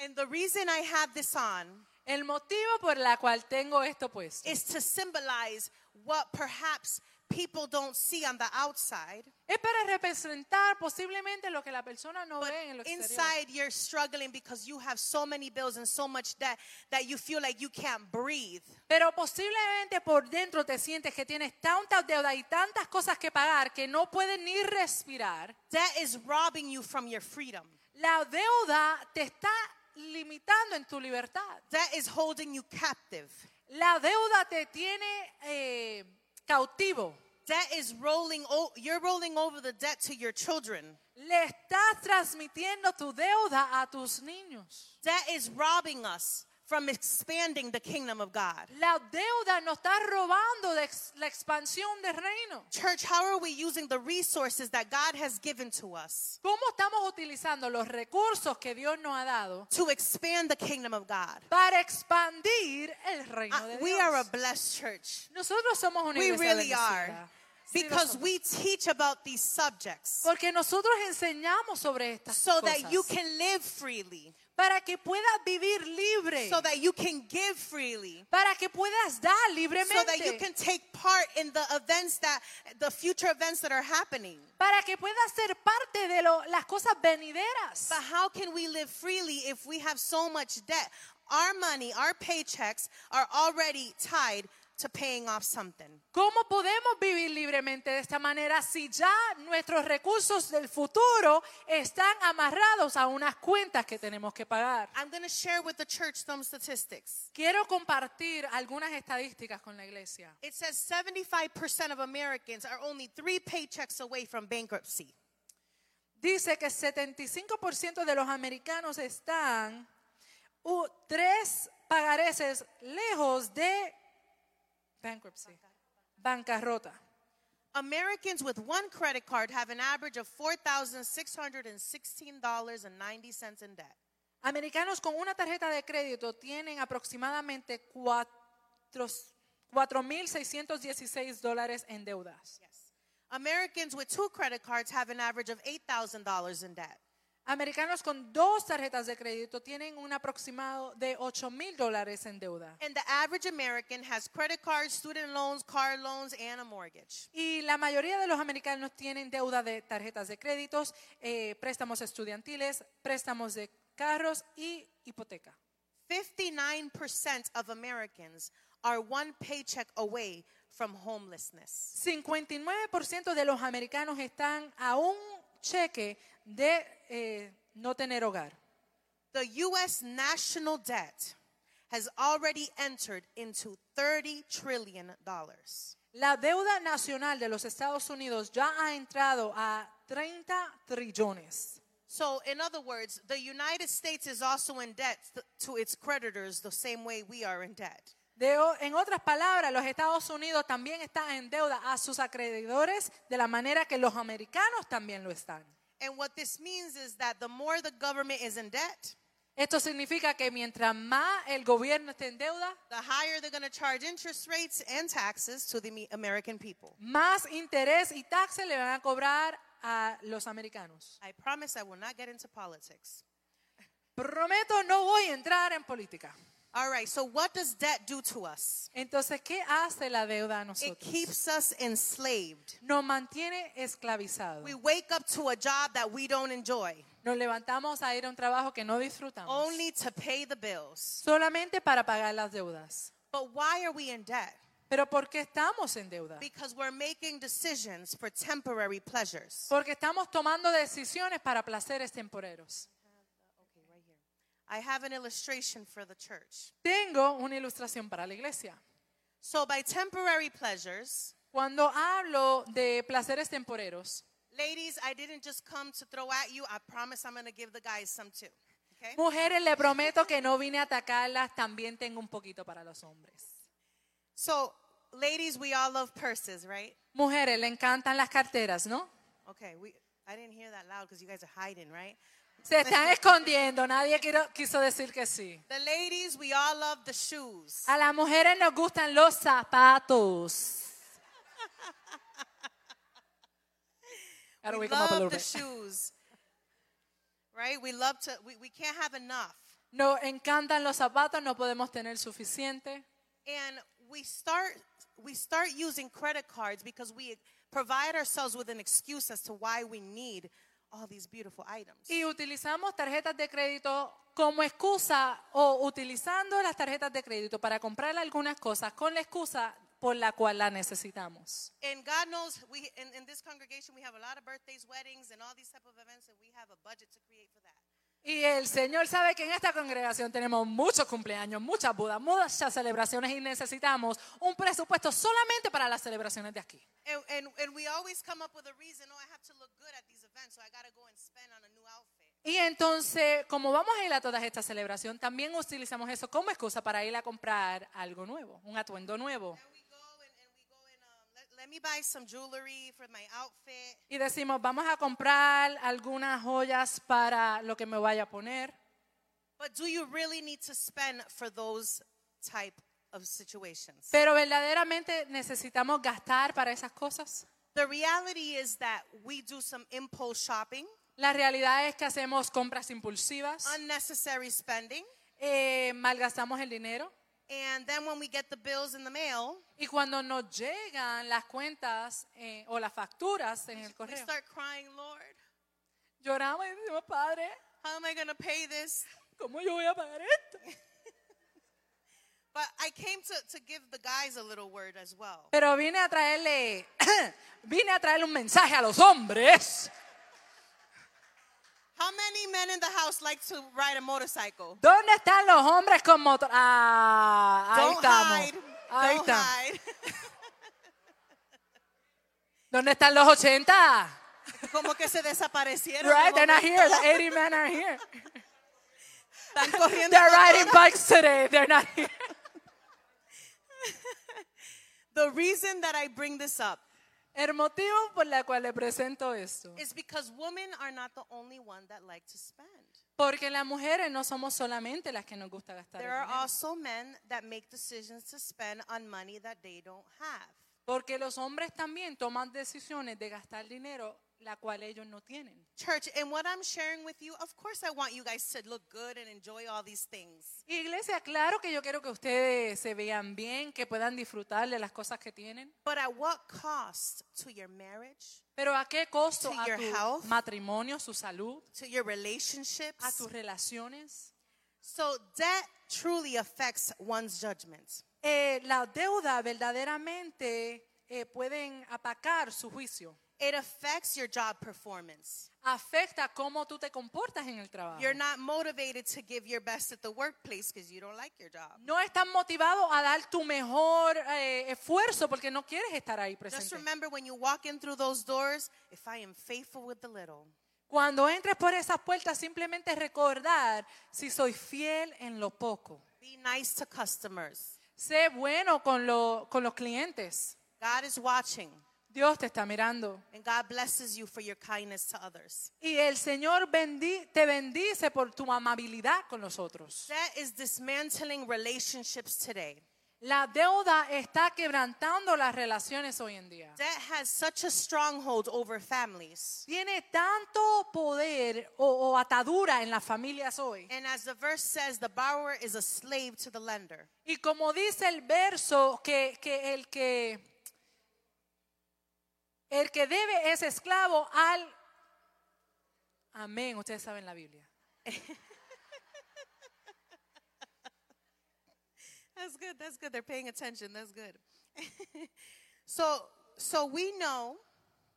And the reason I have this on El motivo por la cual tengo esto puesto is to symbolize what perhaps people don't see on the outside, es para representar posiblemente lo que la persona no but ve en exterior. inside you're struggling because you have so many bills and so much debt that you feel like you can't breathe. Pero posiblemente por dentro te sientes que tienes tantas deudas y tantas cosas que pagar que no puedes ni respirar. Debt is robbing you from your freedom. La deuda te está limitando en tu libertad. Debt is holding you captive. La deuda te tiene eh, cautivo. Debt is rolling o- you're rolling over the debt to your children. Le estás transmitiendo tu deuda a tus niños. Debt is robbing us from expanding the kingdom of God. La deuda nos está robando de ex- la expansión del reino. Church, how are we using the resources that God has given to us ¿Cómo estamos utilizando los recursos que Dios nos ha dado to expand the kingdom of God? para expandir el reino Uh, de we are a blessed church Nosotros somos una We iglesia really are. bendecida. Lo because we teach about these subjects Porque nosotros enseñamos sobre estas so cosas that you can live freely, para que puedas vivir libre, so that you can give freely. para que puedas dar libremente, So that you can take part in the events that, the future events that are happening. para que puedas ser parte de lo- las cosas venideras. But how can we live freely if we have so much debt? Our money, our paychecks are already tied to paying off something. ¿Cómo podemos vivir libremente de esta manera si ya nuestros recursos del futuro están amarrados a unas cuentas que tenemos que pagar? I'm going to share with the church some statistics. Quiero compartir algunas estadísticas con la iglesia. It says 75% of Americans are only three paychecks away from bankruptcy. Dice que 75% de los americanos están uh, tres pagareces lejos de bankruptcy, bancarrota. Americans with one credit card have an average of $4,616.90 in debt. Americanos con una tarjeta de crédito tienen aproximadamente cuatro- 4.616 dólares en deudas. Yes. Americans with two credit cards have an average of $8,000 in debt. Americanos con dos tarjetas de crédito tienen un aproximado de 8.000 dólares en deuda. And the average American has credit cards, student loans, car loans, and a mortgage. Y la mayoría de los americanos tienen deuda de tarjetas de créditos, eh, préstamos estudiantiles, préstamos de carros y hipoteca. 59% of Americans are one paycheck away from homelessness. 59% de los americanos están a un cheque de eh, no tener hogar. The U.S. national debt has already entered into $30 trillion. La deuda nacional de los Estados Unidos ya ha entrado a 30 trillones. So, in other words, the United States is also in debt to its creditors the same way we are in debt. De en otras palabras, los Estados Unidos también están en deuda a sus acreedores de la manera que los americanos también lo están. And what this means is that the more the government is in debt, Esto significa que mientras más el gobierno esté en deuda, the higher they're going to charge interest rates and taxes to the me- American people. más interés y taxes le van a cobrar a los americanos. I promise I will not get into politics. Prometo no voy a entrar en política. All right, so what does debt do to us? Entonces, ¿qué hace la deuda a It nosotros? keeps us enslaved. Nos mantiene esclavizados. We wake up to a job that we don't enjoy, Nos levantamos a ir a un trabajo que no disfrutamos. only to pay the bills. Solamente para pagar las deudas. But why are we in debt? Pero ¿por qué estamos en deuda? Because we're making decisions for temporary pleasures. Porque estamos tomando decisiones para placeres temporeros. Okay, right here. I have an illustration for the church. Tengo una ilustración para la iglesia. So, by temporary pleasures, Cuando hablo de placeres temporeros, ladies, I didn't just come to throw at you. I promise I'm going to give the guys some too. Okay? mujeres, le prometo que no vine a atacarlas, también tengo un poquito para los hombres. So, ladies, we all love purses, right? Mujeres, le encantan las carteras, ¿no? Okay, we I didn't hear that loud because you guys are hiding, right? Se están escondiendo, nadie quiso decir que sí. The ladies, we all love the shoes. A las mujeres nos gustan los zapatos. Gotta we wake 'em love the bit. shoes. Right? We love to we, we can't have enough. Nos encantan los zapatos, no podemos tener suficiente. And we start we start using credit cards because we provide ourselves with an excuse as to why we need all these beautiful items. Y utilizamos tarjetas de crédito como excusa o utilizando las tarjetas de crédito para comprar algunas cosas con la excusa por la cual la necesitamos. And God knows we in, in this congregation we have a lot of birthdays, weddings, and all these type of events, and we have a budget to create for that. Y el Señor sabe que en esta congregación tenemos muchos cumpleaños, muchas bodas, muchas celebraciones y necesitamos un presupuesto solamente para las celebraciones de aquí. And, and, and we always come up with a reason, oh, I have to Y entonces, como vamos a ir a todas estas celebraciones, también utilizamos eso como excusa para ir a comprar algo nuevo, un atuendo nuevo. Um, let, let me buy some jewelry for my outfit. Y decimos, vamos a comprar algunas joyas para lo que me vaya a poner. But do you really need to spend for those type of situations? Pero verdaderamente necesitamos gastar para esas cosas. The reality is that we do some impulse shopping, La realidad es que hacemos compras impulsivas, unnecessary spending, eh, malgastamos el dinero and then when we get the bills in the mail, y cuando nos llegan las cuentas eh, o las facturas en el we correo, start crying, Lord, lloramos y decimos, Padre, how am I going to pay this? ¿cómo yo voy a pagar esto? Pero vine a traerle, vine a traerle un mensaje a los hombres. How many men in the house like to ride a motorcycle? ¿Dónde están los hombres con motor? Ah, ahí Don't estamos. hide. Ahí Don't están. hide. ¿Dónde están los 80? Como que se desaparecieron. Right, they're not here. The 80 men are here. Están corriendo They're riding bikes today. They're not here. The reason that I bring this up El motivo por el cual le presento esto. is because women are not the only one that like to spend. Porque las mujeres no somos solamente las que nos gusta gastar. el There are dinero. also men that make decisions to spend on money that they don't have. Porque los hombres también toman decisiones de gastar dinero la cual ellos no tienen. Church, and what I'm sharing with you, of course I want you guys to look good and enjoy all these things. Iglesia, claro que yo quiero que ustedes se vean bien, que puedan disfrutar de las cosas que tienen. But at what cost to your marriage, Pero ¿a qué costo? To A your tu health. matrimonio, su salud, to your relationships? a tus relaciones. So debt truly affects one's judgment. Eh, la deuda verdaderamente eh, pueden apacar su juicio. It affects your job performance. Afecta cómo tú te comportas en el trabajo. You're not motivated to give your best at the workplace because you don't like your job. No estás motivado a dar tu mejor eh, esfuerzo porque no quieres estar ahí Just presente. remember when you walk in through those doors, if I am faithful with the little, Cuando entres por esas puertas, simplemente recordar si soy fiel en lo poco. be nice to customers. Sé bueno con, lo- con los clientes. God is watching, Dios te está mirando. and God blesses you for your kindness to others. Y el Señor bendi- te bendice por tu amabilidad con los otros. That is dismantling relationships today. La deuda está quebrantando las relaciones hoy en día. Debt has such a stronghold over families. Tiene tanto poder o, o atadura en las familias hoy. And as the verse says, the borrower is a slave to the lender. Y como dice el verso, que, que el que el que debe es esclavo al Amén, ustedes saben la Biblia. That's good. That's good. They're paying attention. That's good. so, so we know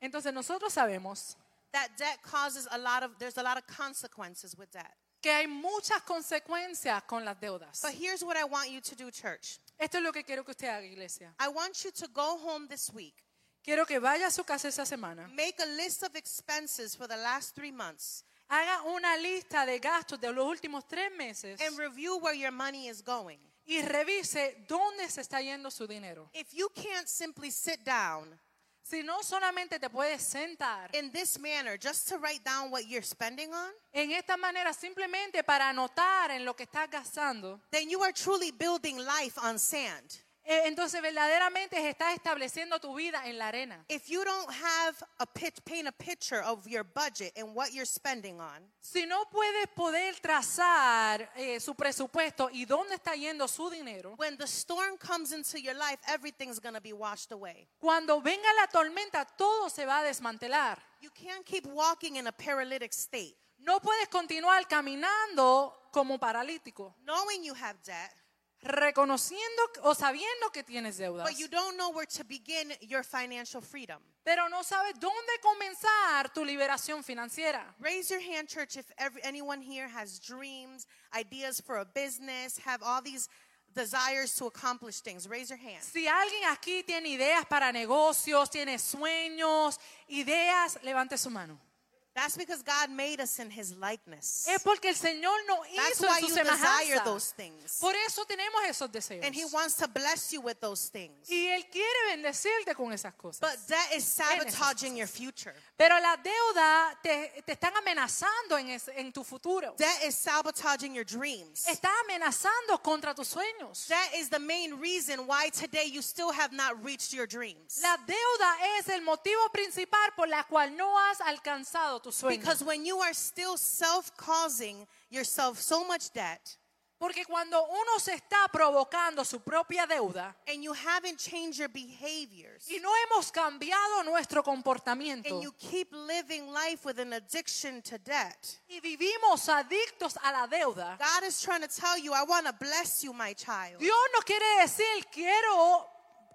Entonces nosotros sabemos that debt causes a lot of there's a lot of consequences with debt. que hay muchas consecuencias con las deudas. But here's what I want you to do, church. Esto es lo que quiero que usted haga, iglesia. I want you to go home this week. Quiero que vaya a su casa esa semana. Make a list of expenses for the last three months Haga una lista de gastos de los últimos tres meses and review where your money is going. y revise dónde se está yendo su dinero. If you can't simply sit down Si no solamente te puedes sentar in this manner just to write down what you're spending on, en esta manera simplemente para anotar en lo que estás gastando, then you are truly building life on sand. Eh, entonces verdaderamente estás estableciendo tu vida en la arena. If you don't have a pitch, paint a picture of your budget and what you're spending on, Si no puedes poder trazar eh, su presupuesto y dónde está yendo su dinero, when the storm comes into your life, everything's going to be washed away. cuando venga la tormenta todo se va a desmantelar. You can't keep walking in a paralytic state, No puedes continuar caminando como paralítico, knowing you have debt, reconociendo o sabiendo que tienes deudas, but you don't know where to begin your financial freedom. pero no sabes dónde comenzar tu liberación financiera. Raise your hand, church, if every, anyone here has dreams, ideas for a business, have all these desires to accomplish things. Raise your hand. Si alguien aquí tiene ideas para negocios, tiene sueños, ideas, levante su mano. That's because God made us in His likeness. Es porque el Señor nos That's hizo why en su you desire semejanza. those things. Por eso tenemos esos deseos. And He wants to bless you with those things. Y Él quiere bendecirte con esas cosas. But that is sabotaging your future. Pero la deuda te, te están amenazando en, es- en tu futuro. That is sabotaging your dreams. Está amenazando contra tus sueños. That is the main reason why today you still have not reached your dreams. La deuda es el motivo principal por la cual no has alcanzado Because when you are still self causing yourself so much debt Porque cuando uno se está provocando su propia deuda and you haven't changed your behaviors y no hemos cambiado nuestro comportamiento and you keep living life with an addiction to debt, y vivimos adictos a la deuda, God is trying to tell you, I want to bless you, my child. Dios no quiere decir quiero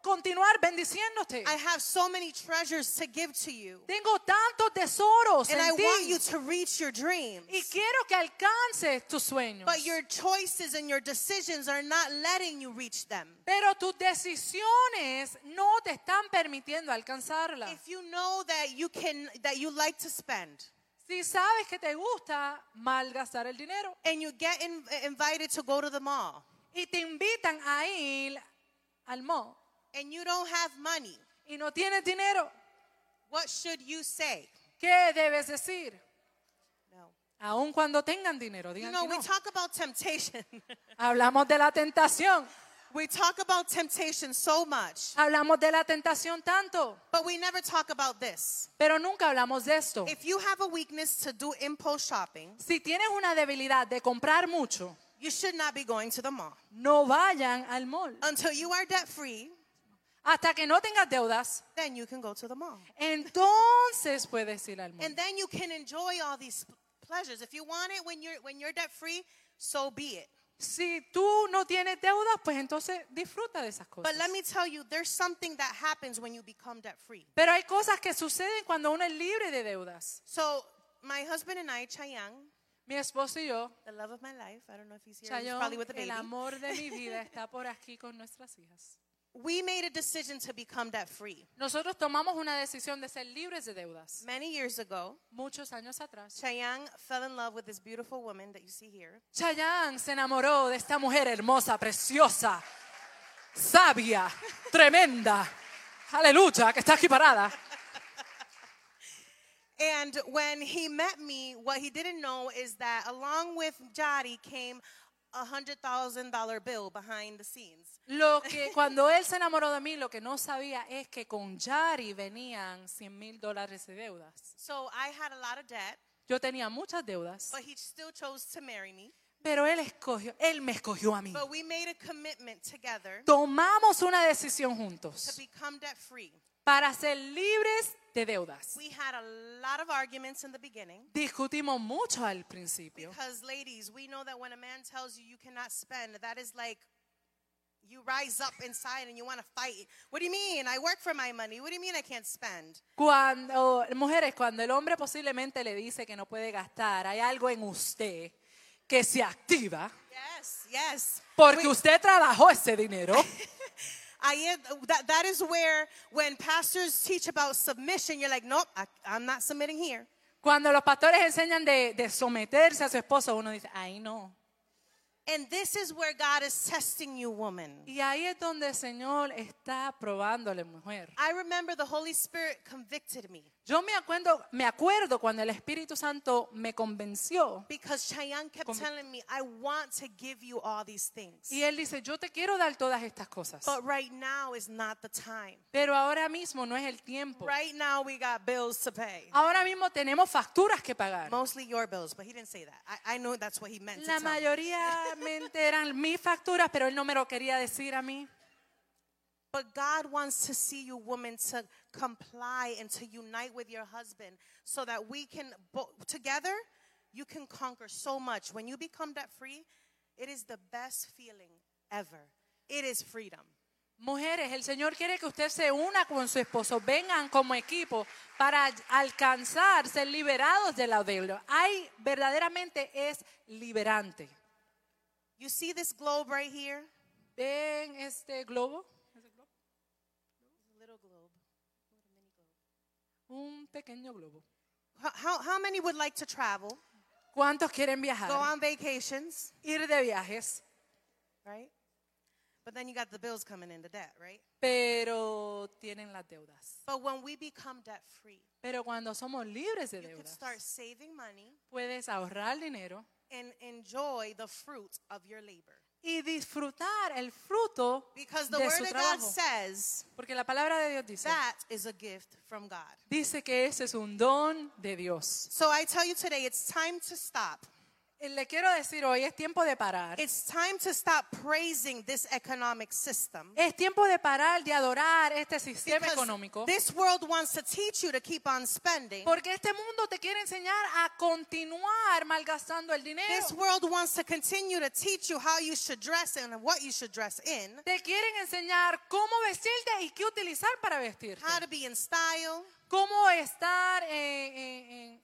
continuar bendiciéndote. I have so many treasures to give to you. Tengo tantos tesoros And en I ti want you to reach your dreams. y quiero que alcances tus sueños. But your choices and your decisions are not letting you reach them. Pero tus decisiones no te están permitiendo alcanzarla. If you know that you can that you like to spend Si sabes que te gusta malgastar el dinero and you get in, invited to go to the mall y te invitan a ir al mall and you don't have money, y no tienes dinero, what should you say? ¿qué debes decir? No. Aun cuando tengan dinero, You know, que we no. talk about temptation. Hablamos de la tentación, we talk about temptation so much, hablamos de la tentación tanto, but we never talk about this. pero nunca hablamos de esto. If you have a weakness to do impulse shopping, Si tienes una debilidad de comprar mucho, you should not be going to the mall. no vayan al mall. Until you are debt free, Hasta que no tengas deudas, then you can go to the mall. entonces puedes ir al mall. And then you can enjoy all these pleasures. If you want it when you're when you're debt free, so be it. Si tú no tienes deudas, pues entonces disfruta de esas cosas. But let me tell you, there's something that happens when you become debt free. Pero hay cosas que suceden cuando uno es libre de deudas. So, my husband and I, Chayang, Mi esposo y yo, the love of my life, I don't know if he's here, he's Chayo, probably with the el baby. amor de mi vida está por aquí con nuestras hijas. We made a decision to become debt free. Nosotros tomamos una decisión de ser libres de deudas. Many years ago, Muchos años atrás. Chayang fell in love with this beautiful woman that you see here. Chayanne se enamoró de esta mujer hermosa, preciosa, sabia, tremenda. Aleluya, que está aquí parada. And when he met me, what he didn't know is that along with Jari came a hundred thousand dollar bill behind the scenes. Lo que cuando él se enamoró de mí, lo que no sabía es que con Yari venían 100 mil dólares de deudas. So I had a lot of debt, Yo tenía muchas deudas, but he still chose to marry me. pero él escogió, él me escogió a mí. But we made a commitment together Tomamos una decisión to juntos become debt free. para ser libres de deudas. We had a lot of arguments in the beginning. Discutimos mucho al principio. Because, ladies, we know that when a man tells you you cannot spend, that is like you rise up inside and you want to fight. What do you mean? I work for my money. What do you mean I can't spend? Cuando, mujeres, cuando el hombre posiblemente le dice que no puede gastar, hay algo en usted que se activa Yes, yes. porque We- usted trabajó ese dinero. I, that, that is where, when pastors teach about submission, you're like, nope, I, I'm not submitting here. Cuando los pastores enseñan de, de someterse a su esposo, uno dice, ay no. And this is where God is testing you, woman. Y ahí es donde el Señor está probándole, mujer. I remember the Holy Spirit convicted me Yo me acuerdo, me acuerdo cuando el Espíritu Santo me convenció because Cheyenne kept telling me, I want to give you all these things. y él dice, yo te quiero dar todas estas cosas, But right now is not the time. pero ahora mismo no es el tiempo. Right now we got bills to pay. Ahora mismo tenemos facturas que pagar. Mostly your bills, but he didn't say that. I, I know that's what he meant La to tell me. mayoría eran mis facturas, pero él no me lo quería decir a mí. But God wants to see you women to comply and to unite with your husband so that we can, bo- together, you can conquer so much. When you become debt free, it is the best feeling ever. It is freedom. Mujeres, el Señor quiere que usted se una con su esposo, vengan como equipo para alcanzar, ser liberados de la deuda. Hay verdaderamente es liberante. You see this globe right here? ¿Ven este globo? Little globe. Un pequeño globo. How, how, how many would like to travel, ¿Cuántos quieren go viajar? on vacations, Ir de viajes, right? But then you got the bills coming into debt, right? pero tienen las deudas. But when we become debt free, Pero cuando somos libres de you could deudas, start saving money puedes ahorrar dinero and enjoy the fruit of your labor. Y disfrutar el fruto Because the de word su of God trabajo. says Porque la palabra de Dios dice, that is a gift from God. dice que ese es un don de Dios. So I tell you today, it's time to stop. Y Le quiero decir hoy, es tiempo de parar. It's time to stop praising this economic system. Es tiempo de parar, de adorar este sistema Because económico. this world wants to teach you to keep on spending. Porque este mundo te quiere enseñar a continuar malgastando el dinero. This world wants to continue to teach you how you should dress and what you should dress in, Te quieren enseñar cómo vestirte y qué utilizar para vestirte. how to be in style, Cómo estar en- en- en-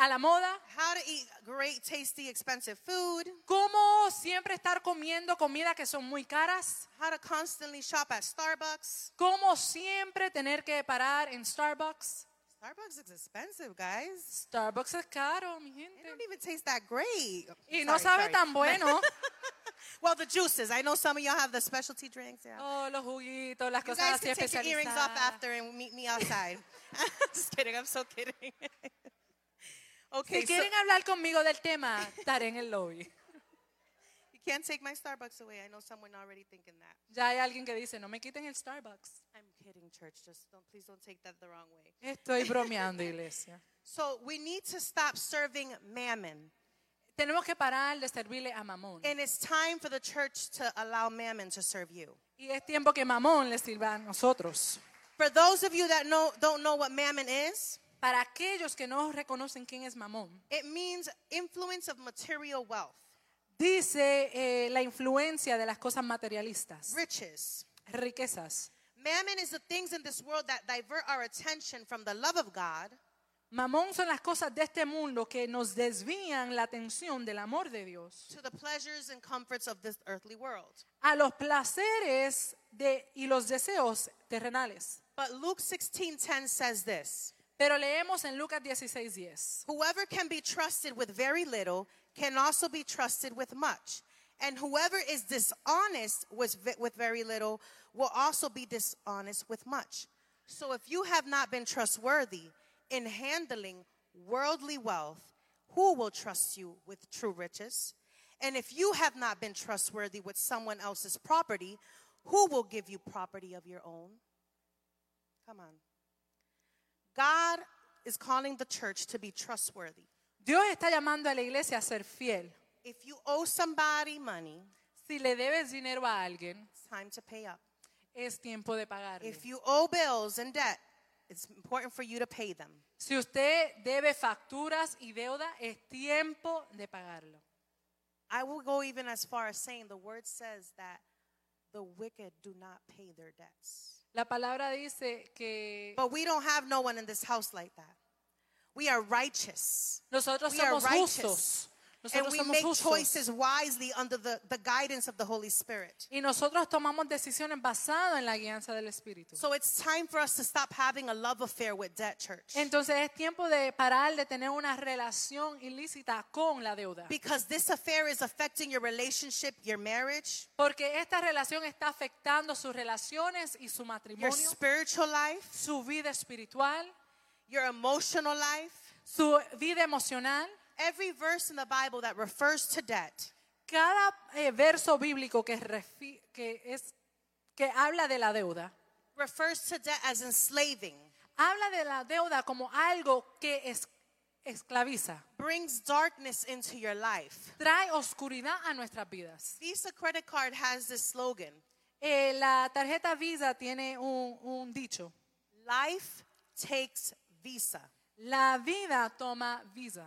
a la moda. how to eat great, tasty, expensive food, Cómo siempre estar comiendo comida que son muy caras. how to constantly shop at Starbucks. Cómo siempre tener que parar en Starbucks. Starbucks is expensive, guys. Starbucks es caro, mi They gente. don't even taste that great. Y no Sorry, sabe sorry. tan bueno. Well, the juices. I know some of y'all have the specialty drinks. Yeah. Oh, los juguitos, las you cosas guys así can take your earrings off especializadas. after and meet me outside. Just kidding. I'm so kidding. okay, Si so quieren hablar conmigo del tema, estaré en el lobby. you can't take my Starbucks away. I know someone already thinking that. Ya hay alguien que dice, no me quiten el Starbucks. I'm kidding, church. Just don't, please don't take that the wrong way. Estoy bromeando, iglesia. So we need to stop serving mammon, Tenemos que parar de servirle a Mamón. and it's time for the church to allow mammon to serve you. Y es tiempo que Mamón le sirva a nosotros. For those of you that know don't know what mammon is, Para aquellos que no reconocen quién es Mamón, it means influence of material wealth. dice eh, la influencia de las cosas materialistas, riches. riquezas. Mammon is the things in this world that divert our attention from the love of God Mamón son las cosas de este mundo que nos desvían la atención del amor de Dios to the pleasures and comforts of this earthly world. a los placeres de, y los deseos terrenales. But Luke 16:10 says this. Pero leemos en Lucas 16:10. Whoever can be trusted with very little can also be trusted with much. And whoever is dishonest with, with very little will also be dishonest with much. So if you have not been trustworthy in handling worldly wealth, who will trust you with true riches? And if you have not been trustworthy with someone else's property, who will give you property of your own? Come on. God is calling the church to be trustworthy. Dios está llamando a la iglesia a ser fiel. If you owe somebody money, Si le debes dinero a alguien, it's time to pay up. es tiempo de pagarle. If you owe bills and debt, it's important for you to pay them. Si usted debe facturas y deuda, es tiempo de pagarlo. I will go even as far as saying the word says that the wicked do not pay their debts. La palabra dice que But we don't have no one in this house like that. We are righteous. nosotros We are somos righteous. justos. And Nosotros we somos make justos. choices wisely under the, the guidance of the Holy Spirit. Y nosotros tomamos decisiones basadas en la guianza del Espíritu. So it's time for us to stop having a love affair with debt, church. Entonces es tiempo de parar de tener una relación ilícita con la deuda. Because this affair is affecting your relationship, your marriage, Porque esta relación está afectando sus relaciones y su your matrimonio, spiritual life, su vida espiritual, your emotional life. su vida emocional. Every verse in the Bible that refers to debt Cada eh, verso bíblico que, refi- que, es, que habla de la deuda, refers to debt as enslaving, habla de la deuda como algo que es, esclaviza, brings darkness into your life. trae oscuridad a nuestras vidas. Visa credit card has this slogan Eh, la tarjeta Visa tiene un, un dicho, Life takes Visa. la vida toma Visa.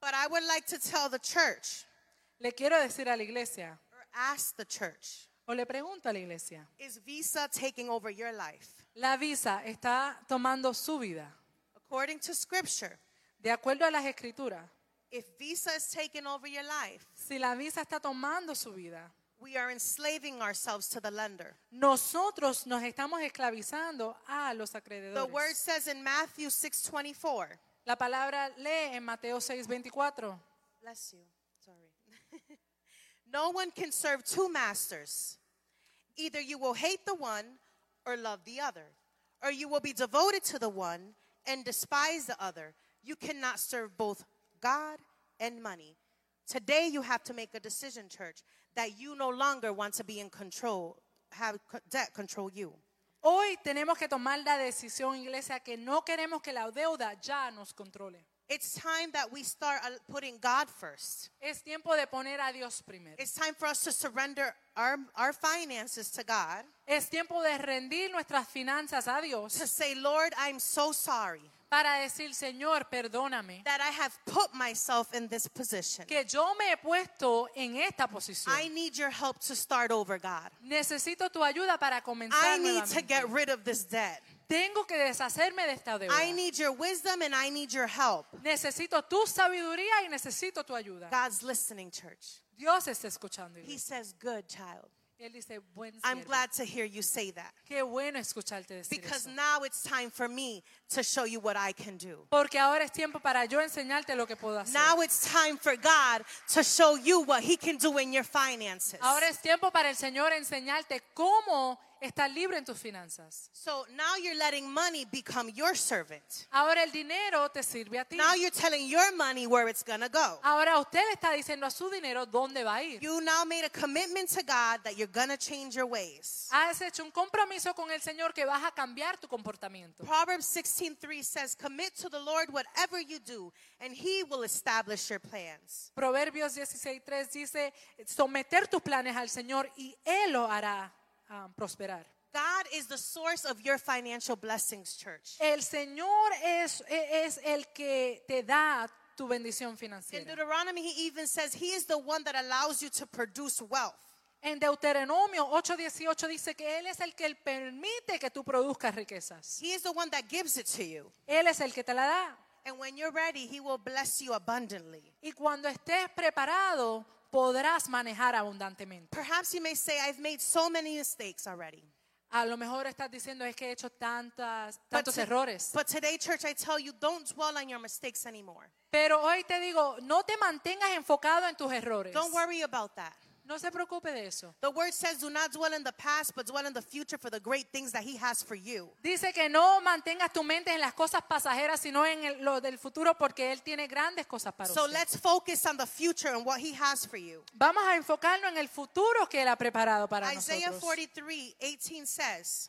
But I would like to tell the church Le quiero decir a la iglesia, or ask the church o le pregunto a la iglesia, is Visa taking over your life? la Visa está tomando su vida. According to scripture, De acuerdo a las escrituras, if Visa is taking over your life, si la Visa está tomando su vida, we are enslaving ourselves to the lender. nosotros nos estamos esclavizando a los The acreedores. word says in Matthew 6:24. La palabra lee en Mateo 6:24. Bless you. Sorry. no one can serve two masters. Either you will hate the one or love the other, or you will be devoted to the one and despise the other. You cannot serve both God and money. Today you have to make a decision, church, that you no longer want to be in control, have debt control you. Hoy tenemos que tomar la decisión, iglesia, que no queremos que la deuda ya nos controle. It's time that we start uh, putting God first. Es tiempo de poner a Dios primero. It's time for us to surrender our, our finances to God. Es tiempo de rendir nuestras finanzas a Dios to say, Lord, I'm so sorry para decir, Señor, perdóname, that I have put myself in this position. que yo me he puesto en esta posición. I need your help to start over, God. Necesito tu ayuda para comenzar I need to nuevamente. get rid of this debt. Tengo que deshacerme de esta deuda. I need your wisdom and I need your help. Necesito tu sabiduría y necesito tu ayuda. God's listening, church. Dios está escuchando. He says, Good child. Él dice, buen I'm glad to hear you say that Qué bueno escucharte decir because eso. now it's time for me to show you what I can do. Porque ahora es tiempo para yo enseñarte lo que puedo hacer. Now it's time for God to show you what He can do in your finances. Ahora es tiempo para el Señor enseñarte cómo estar libre en tus finanzas. So now you're letting money become your servant. Ahora el dinero te sirve a ti. Now you're telling your money where it's going to go. Ahora usted le está diciendo a su dinero dónde va a ir. You now made a commitment to God that you're going to change your ways. Has hecho un compromiso con el Señor que vas a cambiar tu comportamiento. Proverbs 16:3 says, "Commit to the Lord whatever you do, and he will establish your plans." Proverbios 16.3 dice, someter tus planes al Señor y Él lo hará ah, prosperar. God is the source of your financial blessings, church. El Señor es, es el que te da tu bendición In financiera. Deuteronomy, he even says he is the one that allows you to produce wealth. En Deuteronomio 8:18 dice que Él es el que permite que tú produzcas riquezas. He is the one that gives it to you. Él es el que te la da. And when you're ready, he will bless you abundantly. Y cuando estés preparado, podrás manejar abundantemente. Perhaps you may say, I've made so many mistakes already. A lo mejor estás diciendo es que he hecho tantas, tantos to- errores. but today, church, I tell you, don't dwell on your mistakes anymore. Pero hoy te digo, no te mantengas enfocado en tus errores. Don't worry about that. No se preocupe de eso. The word says, do not dwell in the past, but dwell in the future for the great things that he has for you. Dice que no mantengas tu mente en las cosas pasajeras, sino en el- lo del futuro, porque Él tiene grandes cosas para So usted. let's focus on the future and what he has for you. Vamos a enfocarnos en el futuro que Él ha preparado para Isaiah nosotros. 43, 18 says,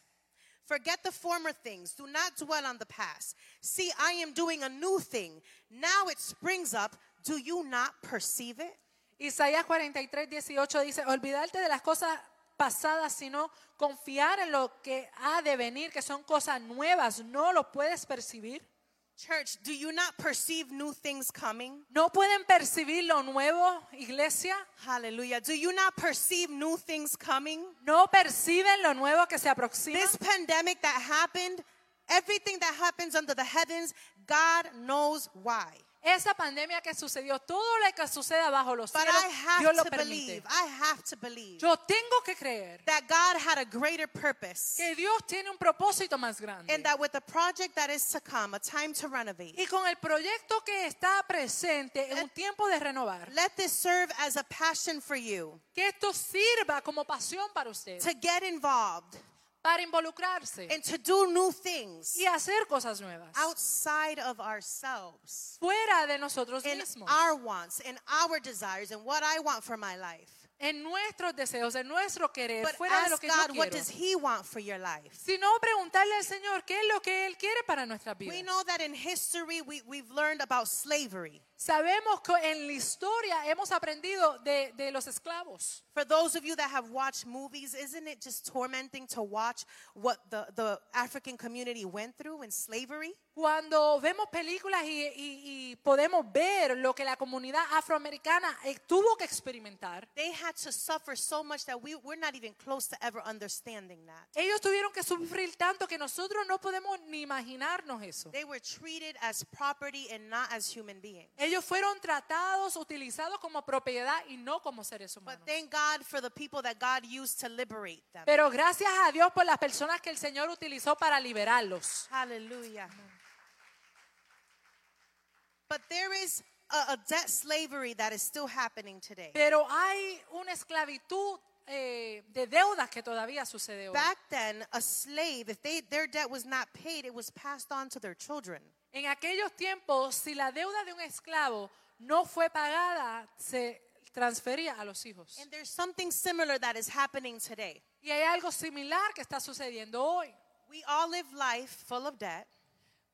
Forget the former things. Do not dwell on the past. See, I am doing a new thing. Now it springs up. Do you not perceive it? Isaías 43, 18 dice, olvidarte de las cosas pasadas, sino confiar en lo que ha de venir, que son cosas nuevas. ¿No lo puedes percibir? Church, do you not perceive new things coming? ¿No pueden percibir lo nuevo, iglesia? Hallelujah. Do you not perceive new things coming? ¿No perciben lo nuevo que se aproxima? This pandemic that happened, everything that happens under the heavens, God knows why. Esa pandemia que sucedió, todo lo que suceda bajo los But cielos, I have Dios lo to permite. believe, I have to believe Yo tengo que creer that God had a greater purpose. que Dios tiene un propósito más grande. And that with the project that is to come, a time to renovate, Y con el proyecto que está presente en un tiempo de renovar, let this serve as a passion for you que esto sirva como pasión para usted, to get involved para involucrarse and to do new things y hacer cosas nuevas outside of ourselves fuera de nosotros in mismos, our wants and our desires and what I want for my life. en nuestros deseos, en nuestro querer, But fuera de lo que yo God, what quiero. does He want for your life? Sino preguntarle al Señor qué es lo que Él quiere para nuestras We vidas. know that in history we, we've learned about slavery. Sabemos que en la historia hemos aprendido de, de los esclavos. For those of you that have watched movies, isn't it just tormenting to watch what the, the African community went through in slavery? Cuando vemos películas y, y- y podemos ver lo que la comunidad afroamericana eh, tuvo que experimentar, They had to suffer so much that we, we're not even close to ever understanding that. ellos tuvieron que sufrir tanto que nosotros no podemos ni imaginarnos eso. They were treated as property and not as human beings. Ellos fueron tratados, utilizados como propiedad y no como seres But humanos. thank God for the people that God used to liberate them. Pero gracias a Dios por las personas que el Señor utilizó para liberarlos. Hallelujah. But there is a, a debt slavery that is still happening today. Pero hay una esclavitud eh, de deudas que todavía sucede hoy. Back then, a slave, if they, their debt was not paid, it was passed on to their children. En aquellos tiempos, si la deuda de un esclavo no fue pagada, se transfería a los hijos. And there's something similar that is happening today. Y hay algo similar que está sucediendo hoy. We all live life full of debt.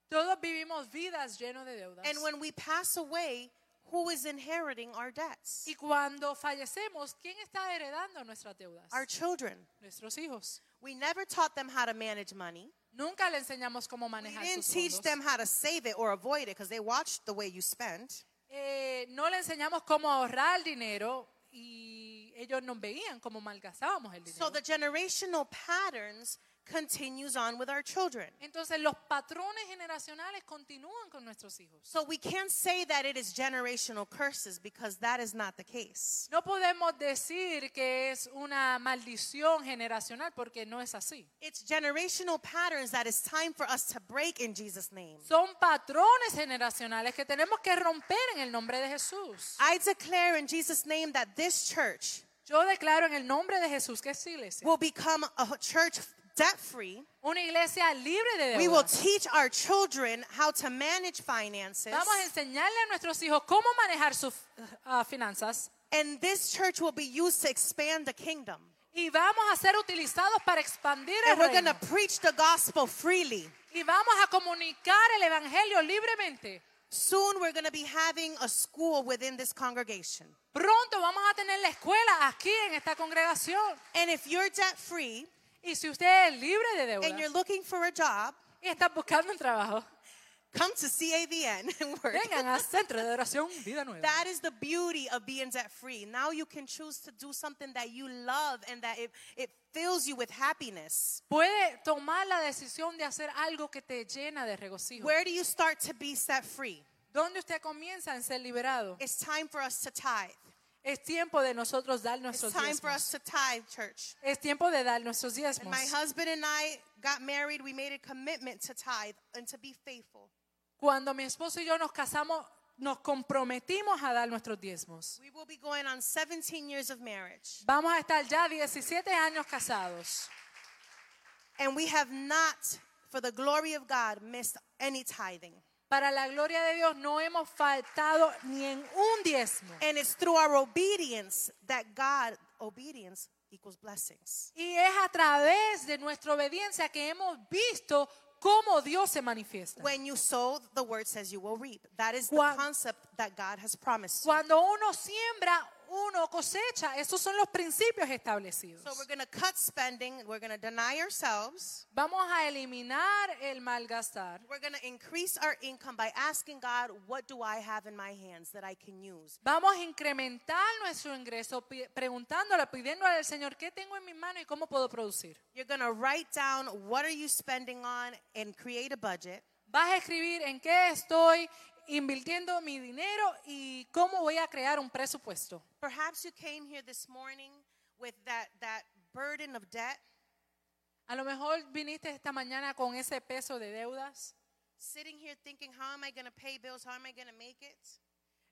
Todos vivimos vidas llenas de deudas. And when we pass away, who is inheriting our debts? Y cuando fallecemos, ¿quién está heredando nuestras deudas? Our children. Nuestros hijos. We never taught them how to manage money. Nunca le enseñamos cómo We manejar didn't sus teach fondos. them how to save it or avoid it because they watched the way you spent. Eh, no le enseñamos cómo ahorrar dinero y ellos nos veían cómo malgastábamos el dinero. So the generational patterns continues on with our children. Entonces los patrones generacionales continúan con nuestros hijos. So we can't say that it is generational curses because that is not the case. No podemos decir que es una maldición generacional porque no es así. It's generational patterns that it's time for us to break in Jesus' name. Son patrones generacionales que tenemos que romper en el nombre de Jesús. I declare in Jesus' name that this church Yo declaro en el nombre de Jesús que es iglesia. will become a church debt free. Una iglesia libre de We will deudas. teach our children how to manage finances. Vamos a enseñarle a nuestros hijos cómo manejar sus ah, finanzas And this church will be used to expand the kingdom. y vamos a ser utilizados para expandir el And we're going reino. to preach the gospel freely. Y vamos a comunicar el evangelio libremente. Soon we're going to be having a school within this congregation. Pronto vamos a tener la escuela aquí en esta congregación. And if you're debt free Y si usted es libre de and you're deuda looking for a job, y está buscando un trabajo, Come to CAVN and work. Vengan al centro de oración Vida Nueva. That is the beauty of being debt free. Now you can choose to do something that you love and that it, it fills you with happiness. Puede tomar la decisión de hacer algo que te llena de regocijo. Where do you start to be set free? ¿Dónde usted comienza en ser liberado? It's time for us to tithe. Es tiempo de nosotros dar It's nuestros time for diezmos. us to tithe, church. Es tiempo de dar nuestros And diezmos. my husband and I got married. We made a commitment to tithe and to be faithful. Cuando mi esposo y yo nos casamos, nos comprometimos a dar nuestros diezmos. We will be going on 17 years of marriage. Vamos a estar ya 17 años casados. And we have not, for the glory of God, missed any tithing. Para la gloria de Dios no hemos faltado ni en un diezmo. And it's through our obedience that God, obedience equals blessings. Y es a través de nuestra obediencia que hemos visto cómo Dios se manifiesta. When you sow, the word says you will reap. That is the Cuan- concept that God has promised you. Cuando uno siembra, uno cosecha. Esos son los principios establecidos. So we're going to cut spending. We're going to deny ourselves. Vamos a eliminar el malgastar. We're going to increase our income by asking God, what do I have in my hands that I can use? Vamos a incrementar nuestro ingreso pi- preguntándole, pidiéndole al Señor qué tengo en mi mano y cómo puedo producir. You're going to write down what are you spending on and create a budget. Vas a escribir en qué estoy invirtiendo mi dinero y cómo voy a crear un presupuesto. Perhaps you came here this morning with that, that burden of debt, A lo mejor viniste esta mañana con ese peso de deudas, sitting here thinking, how am I going to pay bills? How am I going to make it?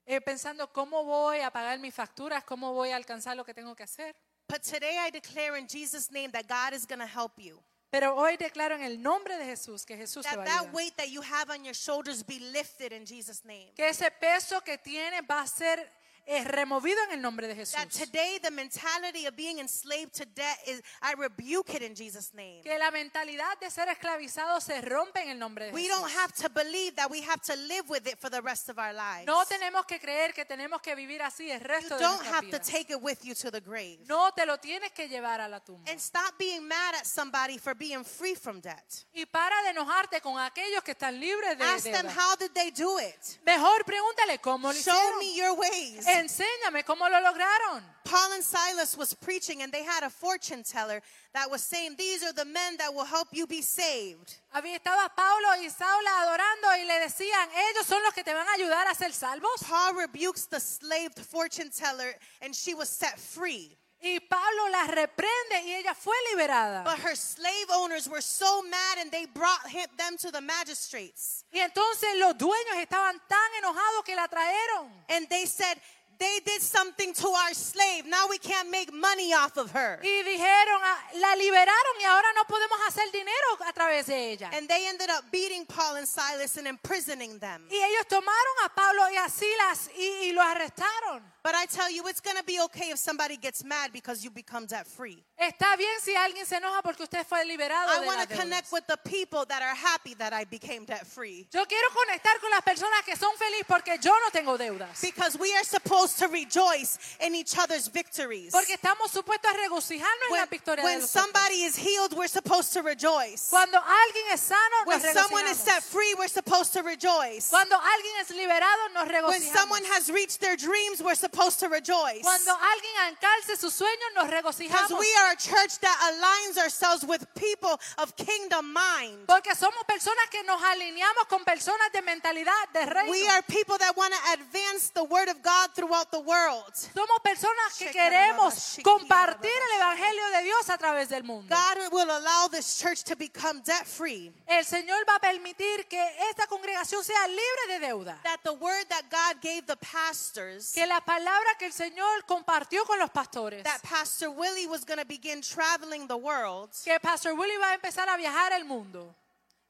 eh, pensando cómo voy a pagar mis facturas, cómo voy a alcanzar lo que tengo que hacer. But today I declare in Jesus' name that God is going to help you. Pero hoy declaro en el nombre de Jesús que Jesús te va That a that ayudar. weight that you have on your shoulders be lifted in Jesus' name. Que ese peso que tienes va a ser eh, removido en el nombre de Jesús. That today the mentality of being enslaved to debt is, I rebuke it in Jesus' name. Que la mentalidad de ser esclavizado se rompe en el nombre de We Jesús. don't have to believe that we have to live with it for the rest of our lives. No tenemos que creer que tenemos que vivir así el You resto de don't nuestra have to vida. take it with you to the grave. No te lo tienes que llevar a la tumba. And stop being mad at somebody for being free from debt. Y para de enojarte con aquellos que están libres de Ask them deuda. how did they do it? Mejor pregúntale cómo lo Show hicieron. me your ways. Enséñame cómo lo lograron. Paul and Silas was preaching and they had a fortune teller that was saying, These are the men that will help you be saved. Había estaba Pablo y Saula adorando y le decían, ellos son los que te van a ayudar a ser salvos. Paul rebukes the slaved fortune teller and she was set free. Y Pablo la reprende y ella fue liberada. But her slave owners were so mad and they brought him, them to the magistrates. Y entonces los dueños estaban tan enojados que la trajeron. And they said, They did something to our slave. Now we can't make money off of her. Y dijeron, "Ah, la liberaron y ahora no podemos hacer dinero a través de ella. And they ended up beating Paul and Silas and imprisoning them. Y ellos tomaron a Pablo y a Silas y, y lo arrestaron. But I tell you, it's going to be okay if somebody gets mad because you become debt free. Está bien si alguien se enoja porque usted fue liberado I de want to connect with the people that are happy that I became debt free. Yo quiero conectar con las personas que son felices porque yo no tengo deudas. Because we are supposed to rejoice in each other's victories. Porque estamos supuestos a regocijarnos en When, la victoria de when los somebody is healed, we're supposed to rejoice. Cuando alguien es sano, When nos someone is set regocijamos. free, we're supposed to rejoice. Cuando alguien es liberado, nos When someone has reached their dreams, we're supposed to rejoice. Cuando alguien alcance sus sueños, nos Because regocijamos. we are a church that aligns ourselves with people of kingdom mind. Porque somos personas que nos alineamos con personas de mentalidad de reino. We are people that want to advance the word of God throughout the world. Somos personas que queremos compartir el evangelio de Dios a través del mundo. God will allow this church to become debt free. El Señor va a permitir que esta congregación sea libre de deuda. That the word that God gave the pastors, Que la palabra que el Señor compartió con los pastores, that Pastor Willie was going to begin traveling the world, que Pastor Willie va a empezar a viajar el mundo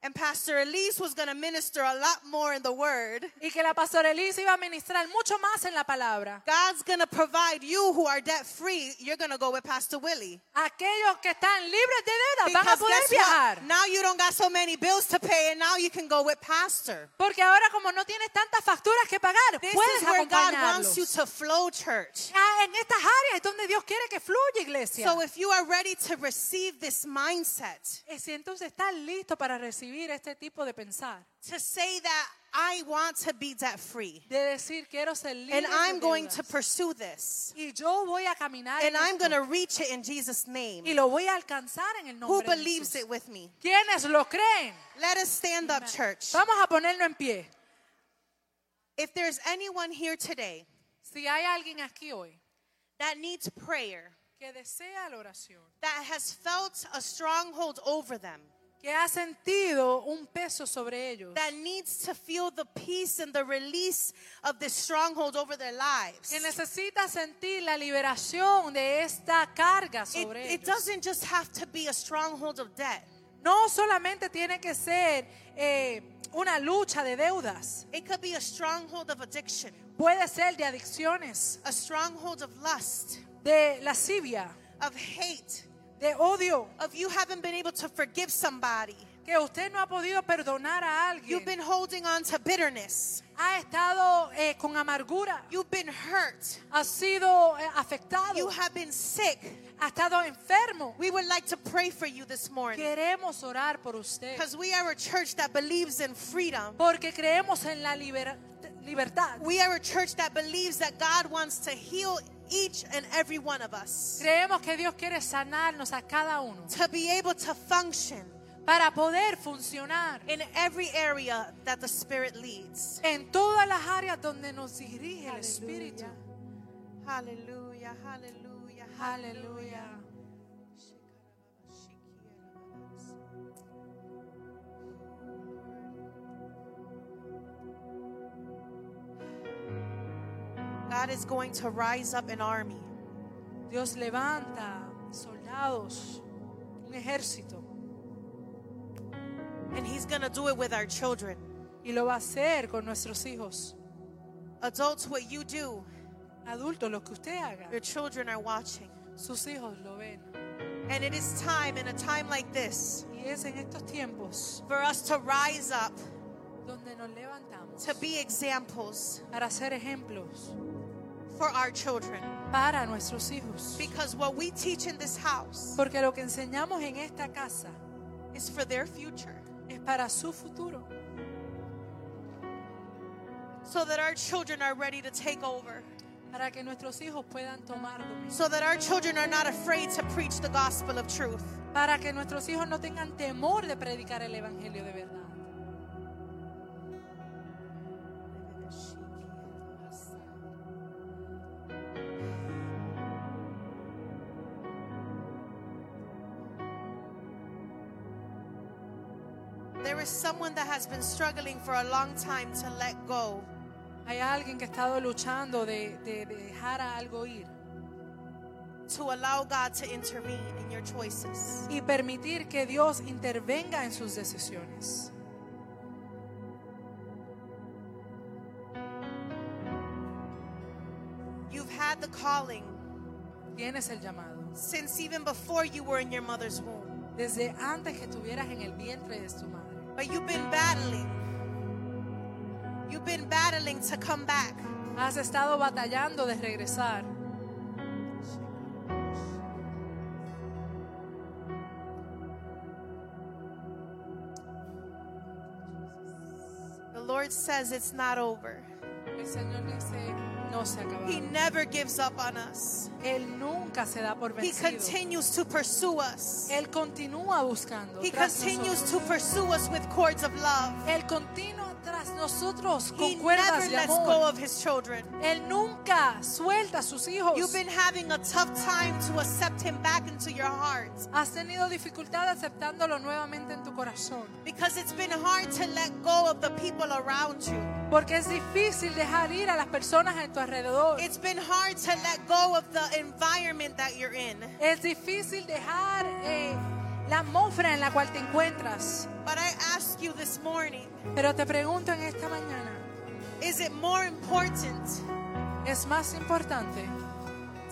and Pastor Elise was going to minister a lot more in the word. y que la pastora Elise iba a ministrar mucho más en la palabra. God's going to provide you who are debt free. You're going to go with Pastor Willie. Aquellos que están libres de deuda van a Because poder viajar. what? Now you don't got so many bills to pay, and now you can go with Pastor. Porque ahora como no tienes tantas facturas que pagar, This puedes is where God wants you to flow, church. Ah, en estas áreas es donde Dios quiere que fluya, iglesia. So if you are ready to receive this mindset, Eh, si entonces estás listo para recibir recibir este tipo de pensar, to say that I want to be debt free de decir quiero ser libre and I'm going to pursue this y yo voy a caminar and I'm going to reach it in Jesus' name. y lo voy a alcanzar en el Who de believes Jesús. it with me? ¿Quiénes lo creen? Let us stand up, church. Vamos a en pie. If there's anyone here today Si hay alguien aquí hoy that needs prayer, que desea la oración, that has felt a stronghold over them, que ha sentido un peso sobre ellos, that needs to feel the peace and the release of this stronghold over their lives. que necesita sentir la liberación de esta carga It, sobre it ellos. doesn't just have to be a stronghold of debt. No solamente tiene que ser eh, una lucha de deudas, It could be a stronghold of addiction, puede ser de adicciones, a stronghold of lust, de lascivia, of hate, de odio, of you haven't been able to forgive somebody. que usted no ha podido perdonar a You've been holding on to bitterness. ha estado eh, con amargura, You've been hurt. ha sido eh, afectado, You have been sick. ha estado enfermo. We would like to pray for you this morning Queremos orar por usted because we are a church that believes in freedom. porque creemos en la libertad. We are a church that believes that God wants to heal each and every one of us Creemos que Dios quiere sanarnos a cada uno to be able to function para poder funcionar in every area that the Spirit leads. en todas las áreas donde nos dirige el Espíritu. Hallelujah, hallelujah, Aleluya. God is going to rise up an army. Dios levanta soldados, un ejército, And he's going to do it with our children. y lo va a hacer con nuestros hijos. Adults, what you do, Adultos, lo que usted haga, your children are watching. sus hijos lo ven. And it is time, in a time like this, Y es en estos tiempos for us to rise up, donde nos levantamos to be examples para ser ejemplos for our children. para nuestros hijos. Because what we teach in this house Porque lo que enseñamos en esta casa is for their future. es para su futuro. So that our children are ready to take over. Para que nuestros hijos puedan tomar dominio. So that our children are not afraid to preach the gospel of truth. Para que nuestros hijos no tengan temor de predicar el Evangelio de verdad. Is someone that has been struggling for a long time to let go. Hay alguien que ha estado luchando de, de- de dejar a algo ir to allow God to intervene in your choices. y permitir que Dios intervenga en sus decisiones. You've had the calling Tienes el llamado. since even before you were in your mother's womb, Desde antes que estuvieras en el vientre de tu madre. But you've been battling. You've been battling to come back. Has estado batallando de regresar. The Lord says it's not over. El Señor dice, no se ha He never gives up on us. Él nunca se da por He vencido. continues to pursue us. Él continúa buscando. He tras continues nosotros. to pursue us with cords of love. Él continúa tras nosotros He con cuerdas never de lets go amor. of his children. Él nunca suelta a sus hijos. You've been having a tough time to accept him back into your heart Has tenido dificultad aceptándolo nuevamente en tu corazón. because it's been hard to let go of the people around you. Porque es difícil dejar ir a las personas en tu alrededor. It's been hard to let go of the environment that you're in. Es difícil dejar eh, la atmósfera en la cual te encuentras. But I you this morning Pero te pregunto en esta mañana, is it more important ¿es más importante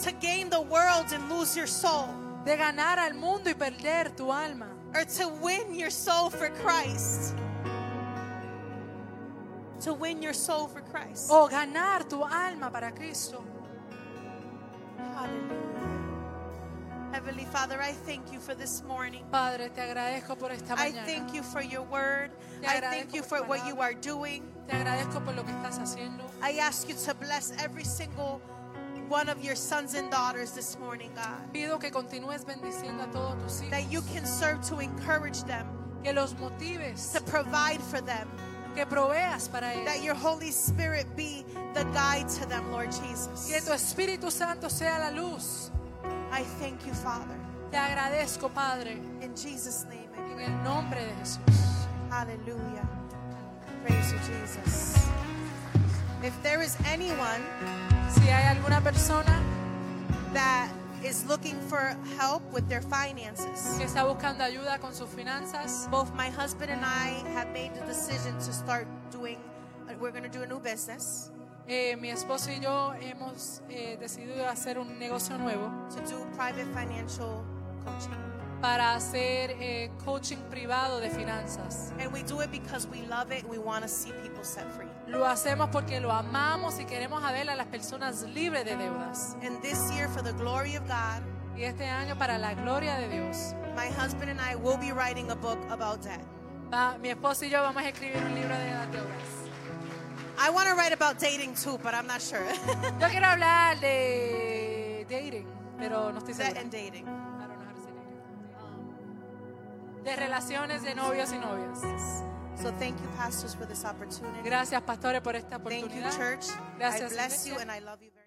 to gain the world and lose your soul de ganar al mundo y perder tu alma? or to win your soul for Christ? To win your soul for Christ. O ganar tu alma para Cristo. Hallelujah. Heavenly Father, I thank you for this morning. Padre, te agradezco por esta I mañana. thank you for your word. Te I thank you for what you are doing. Te agradezco por lo que estás haciendo. I ask you to bless every single one of your sons and daughters this morning, God. Pido que continúes bendiciendo a todos tus hijos. That you can serve to encourage them, Que los motives, to provide for them. que proveas para That ellos. your Holy Spirit be the guide to them, Lord Jesus. Que tu Espíritu Santo sea la luz. I thank you, Father. Te agradezco, Padre, In Jesus' name, en el nombre de Jesús. Hallelujah. Praise you, Jesus. If there is anyone Si hay alguna persona that is looking for help with their finances, que está buscando ayuda con sus finanzas, both my husband and I have made the decision to start doing, we're going to do a new business, eh, mi esposo y yo hemos eh, decidido hacer un negocio nuevo to do private financial coaching. para hacer eh, coaching privado de finanzas. And we do it because we love it. We want to see people set free. Lo hacemos porque lo amamos y queremos a ver a las personas libres de deudas. And this year, for the glory of God, Y este año, para la gloria de Dios, my husband and I will be writing a book about debt. va- mi esposo y yo vamos a escribir un libro de las deudas. I want to write about dating too, but I'm not sure. Yo quiero hablar de dating, pero no estoy segura. and dating. I don't know how to say dating. Um, de relaciones de novios y novias. So thank you, pastors, for this opportunity. Gracias, pastores, por esta Thank you, oportunidad. church. I Gracias, bless you and I love you very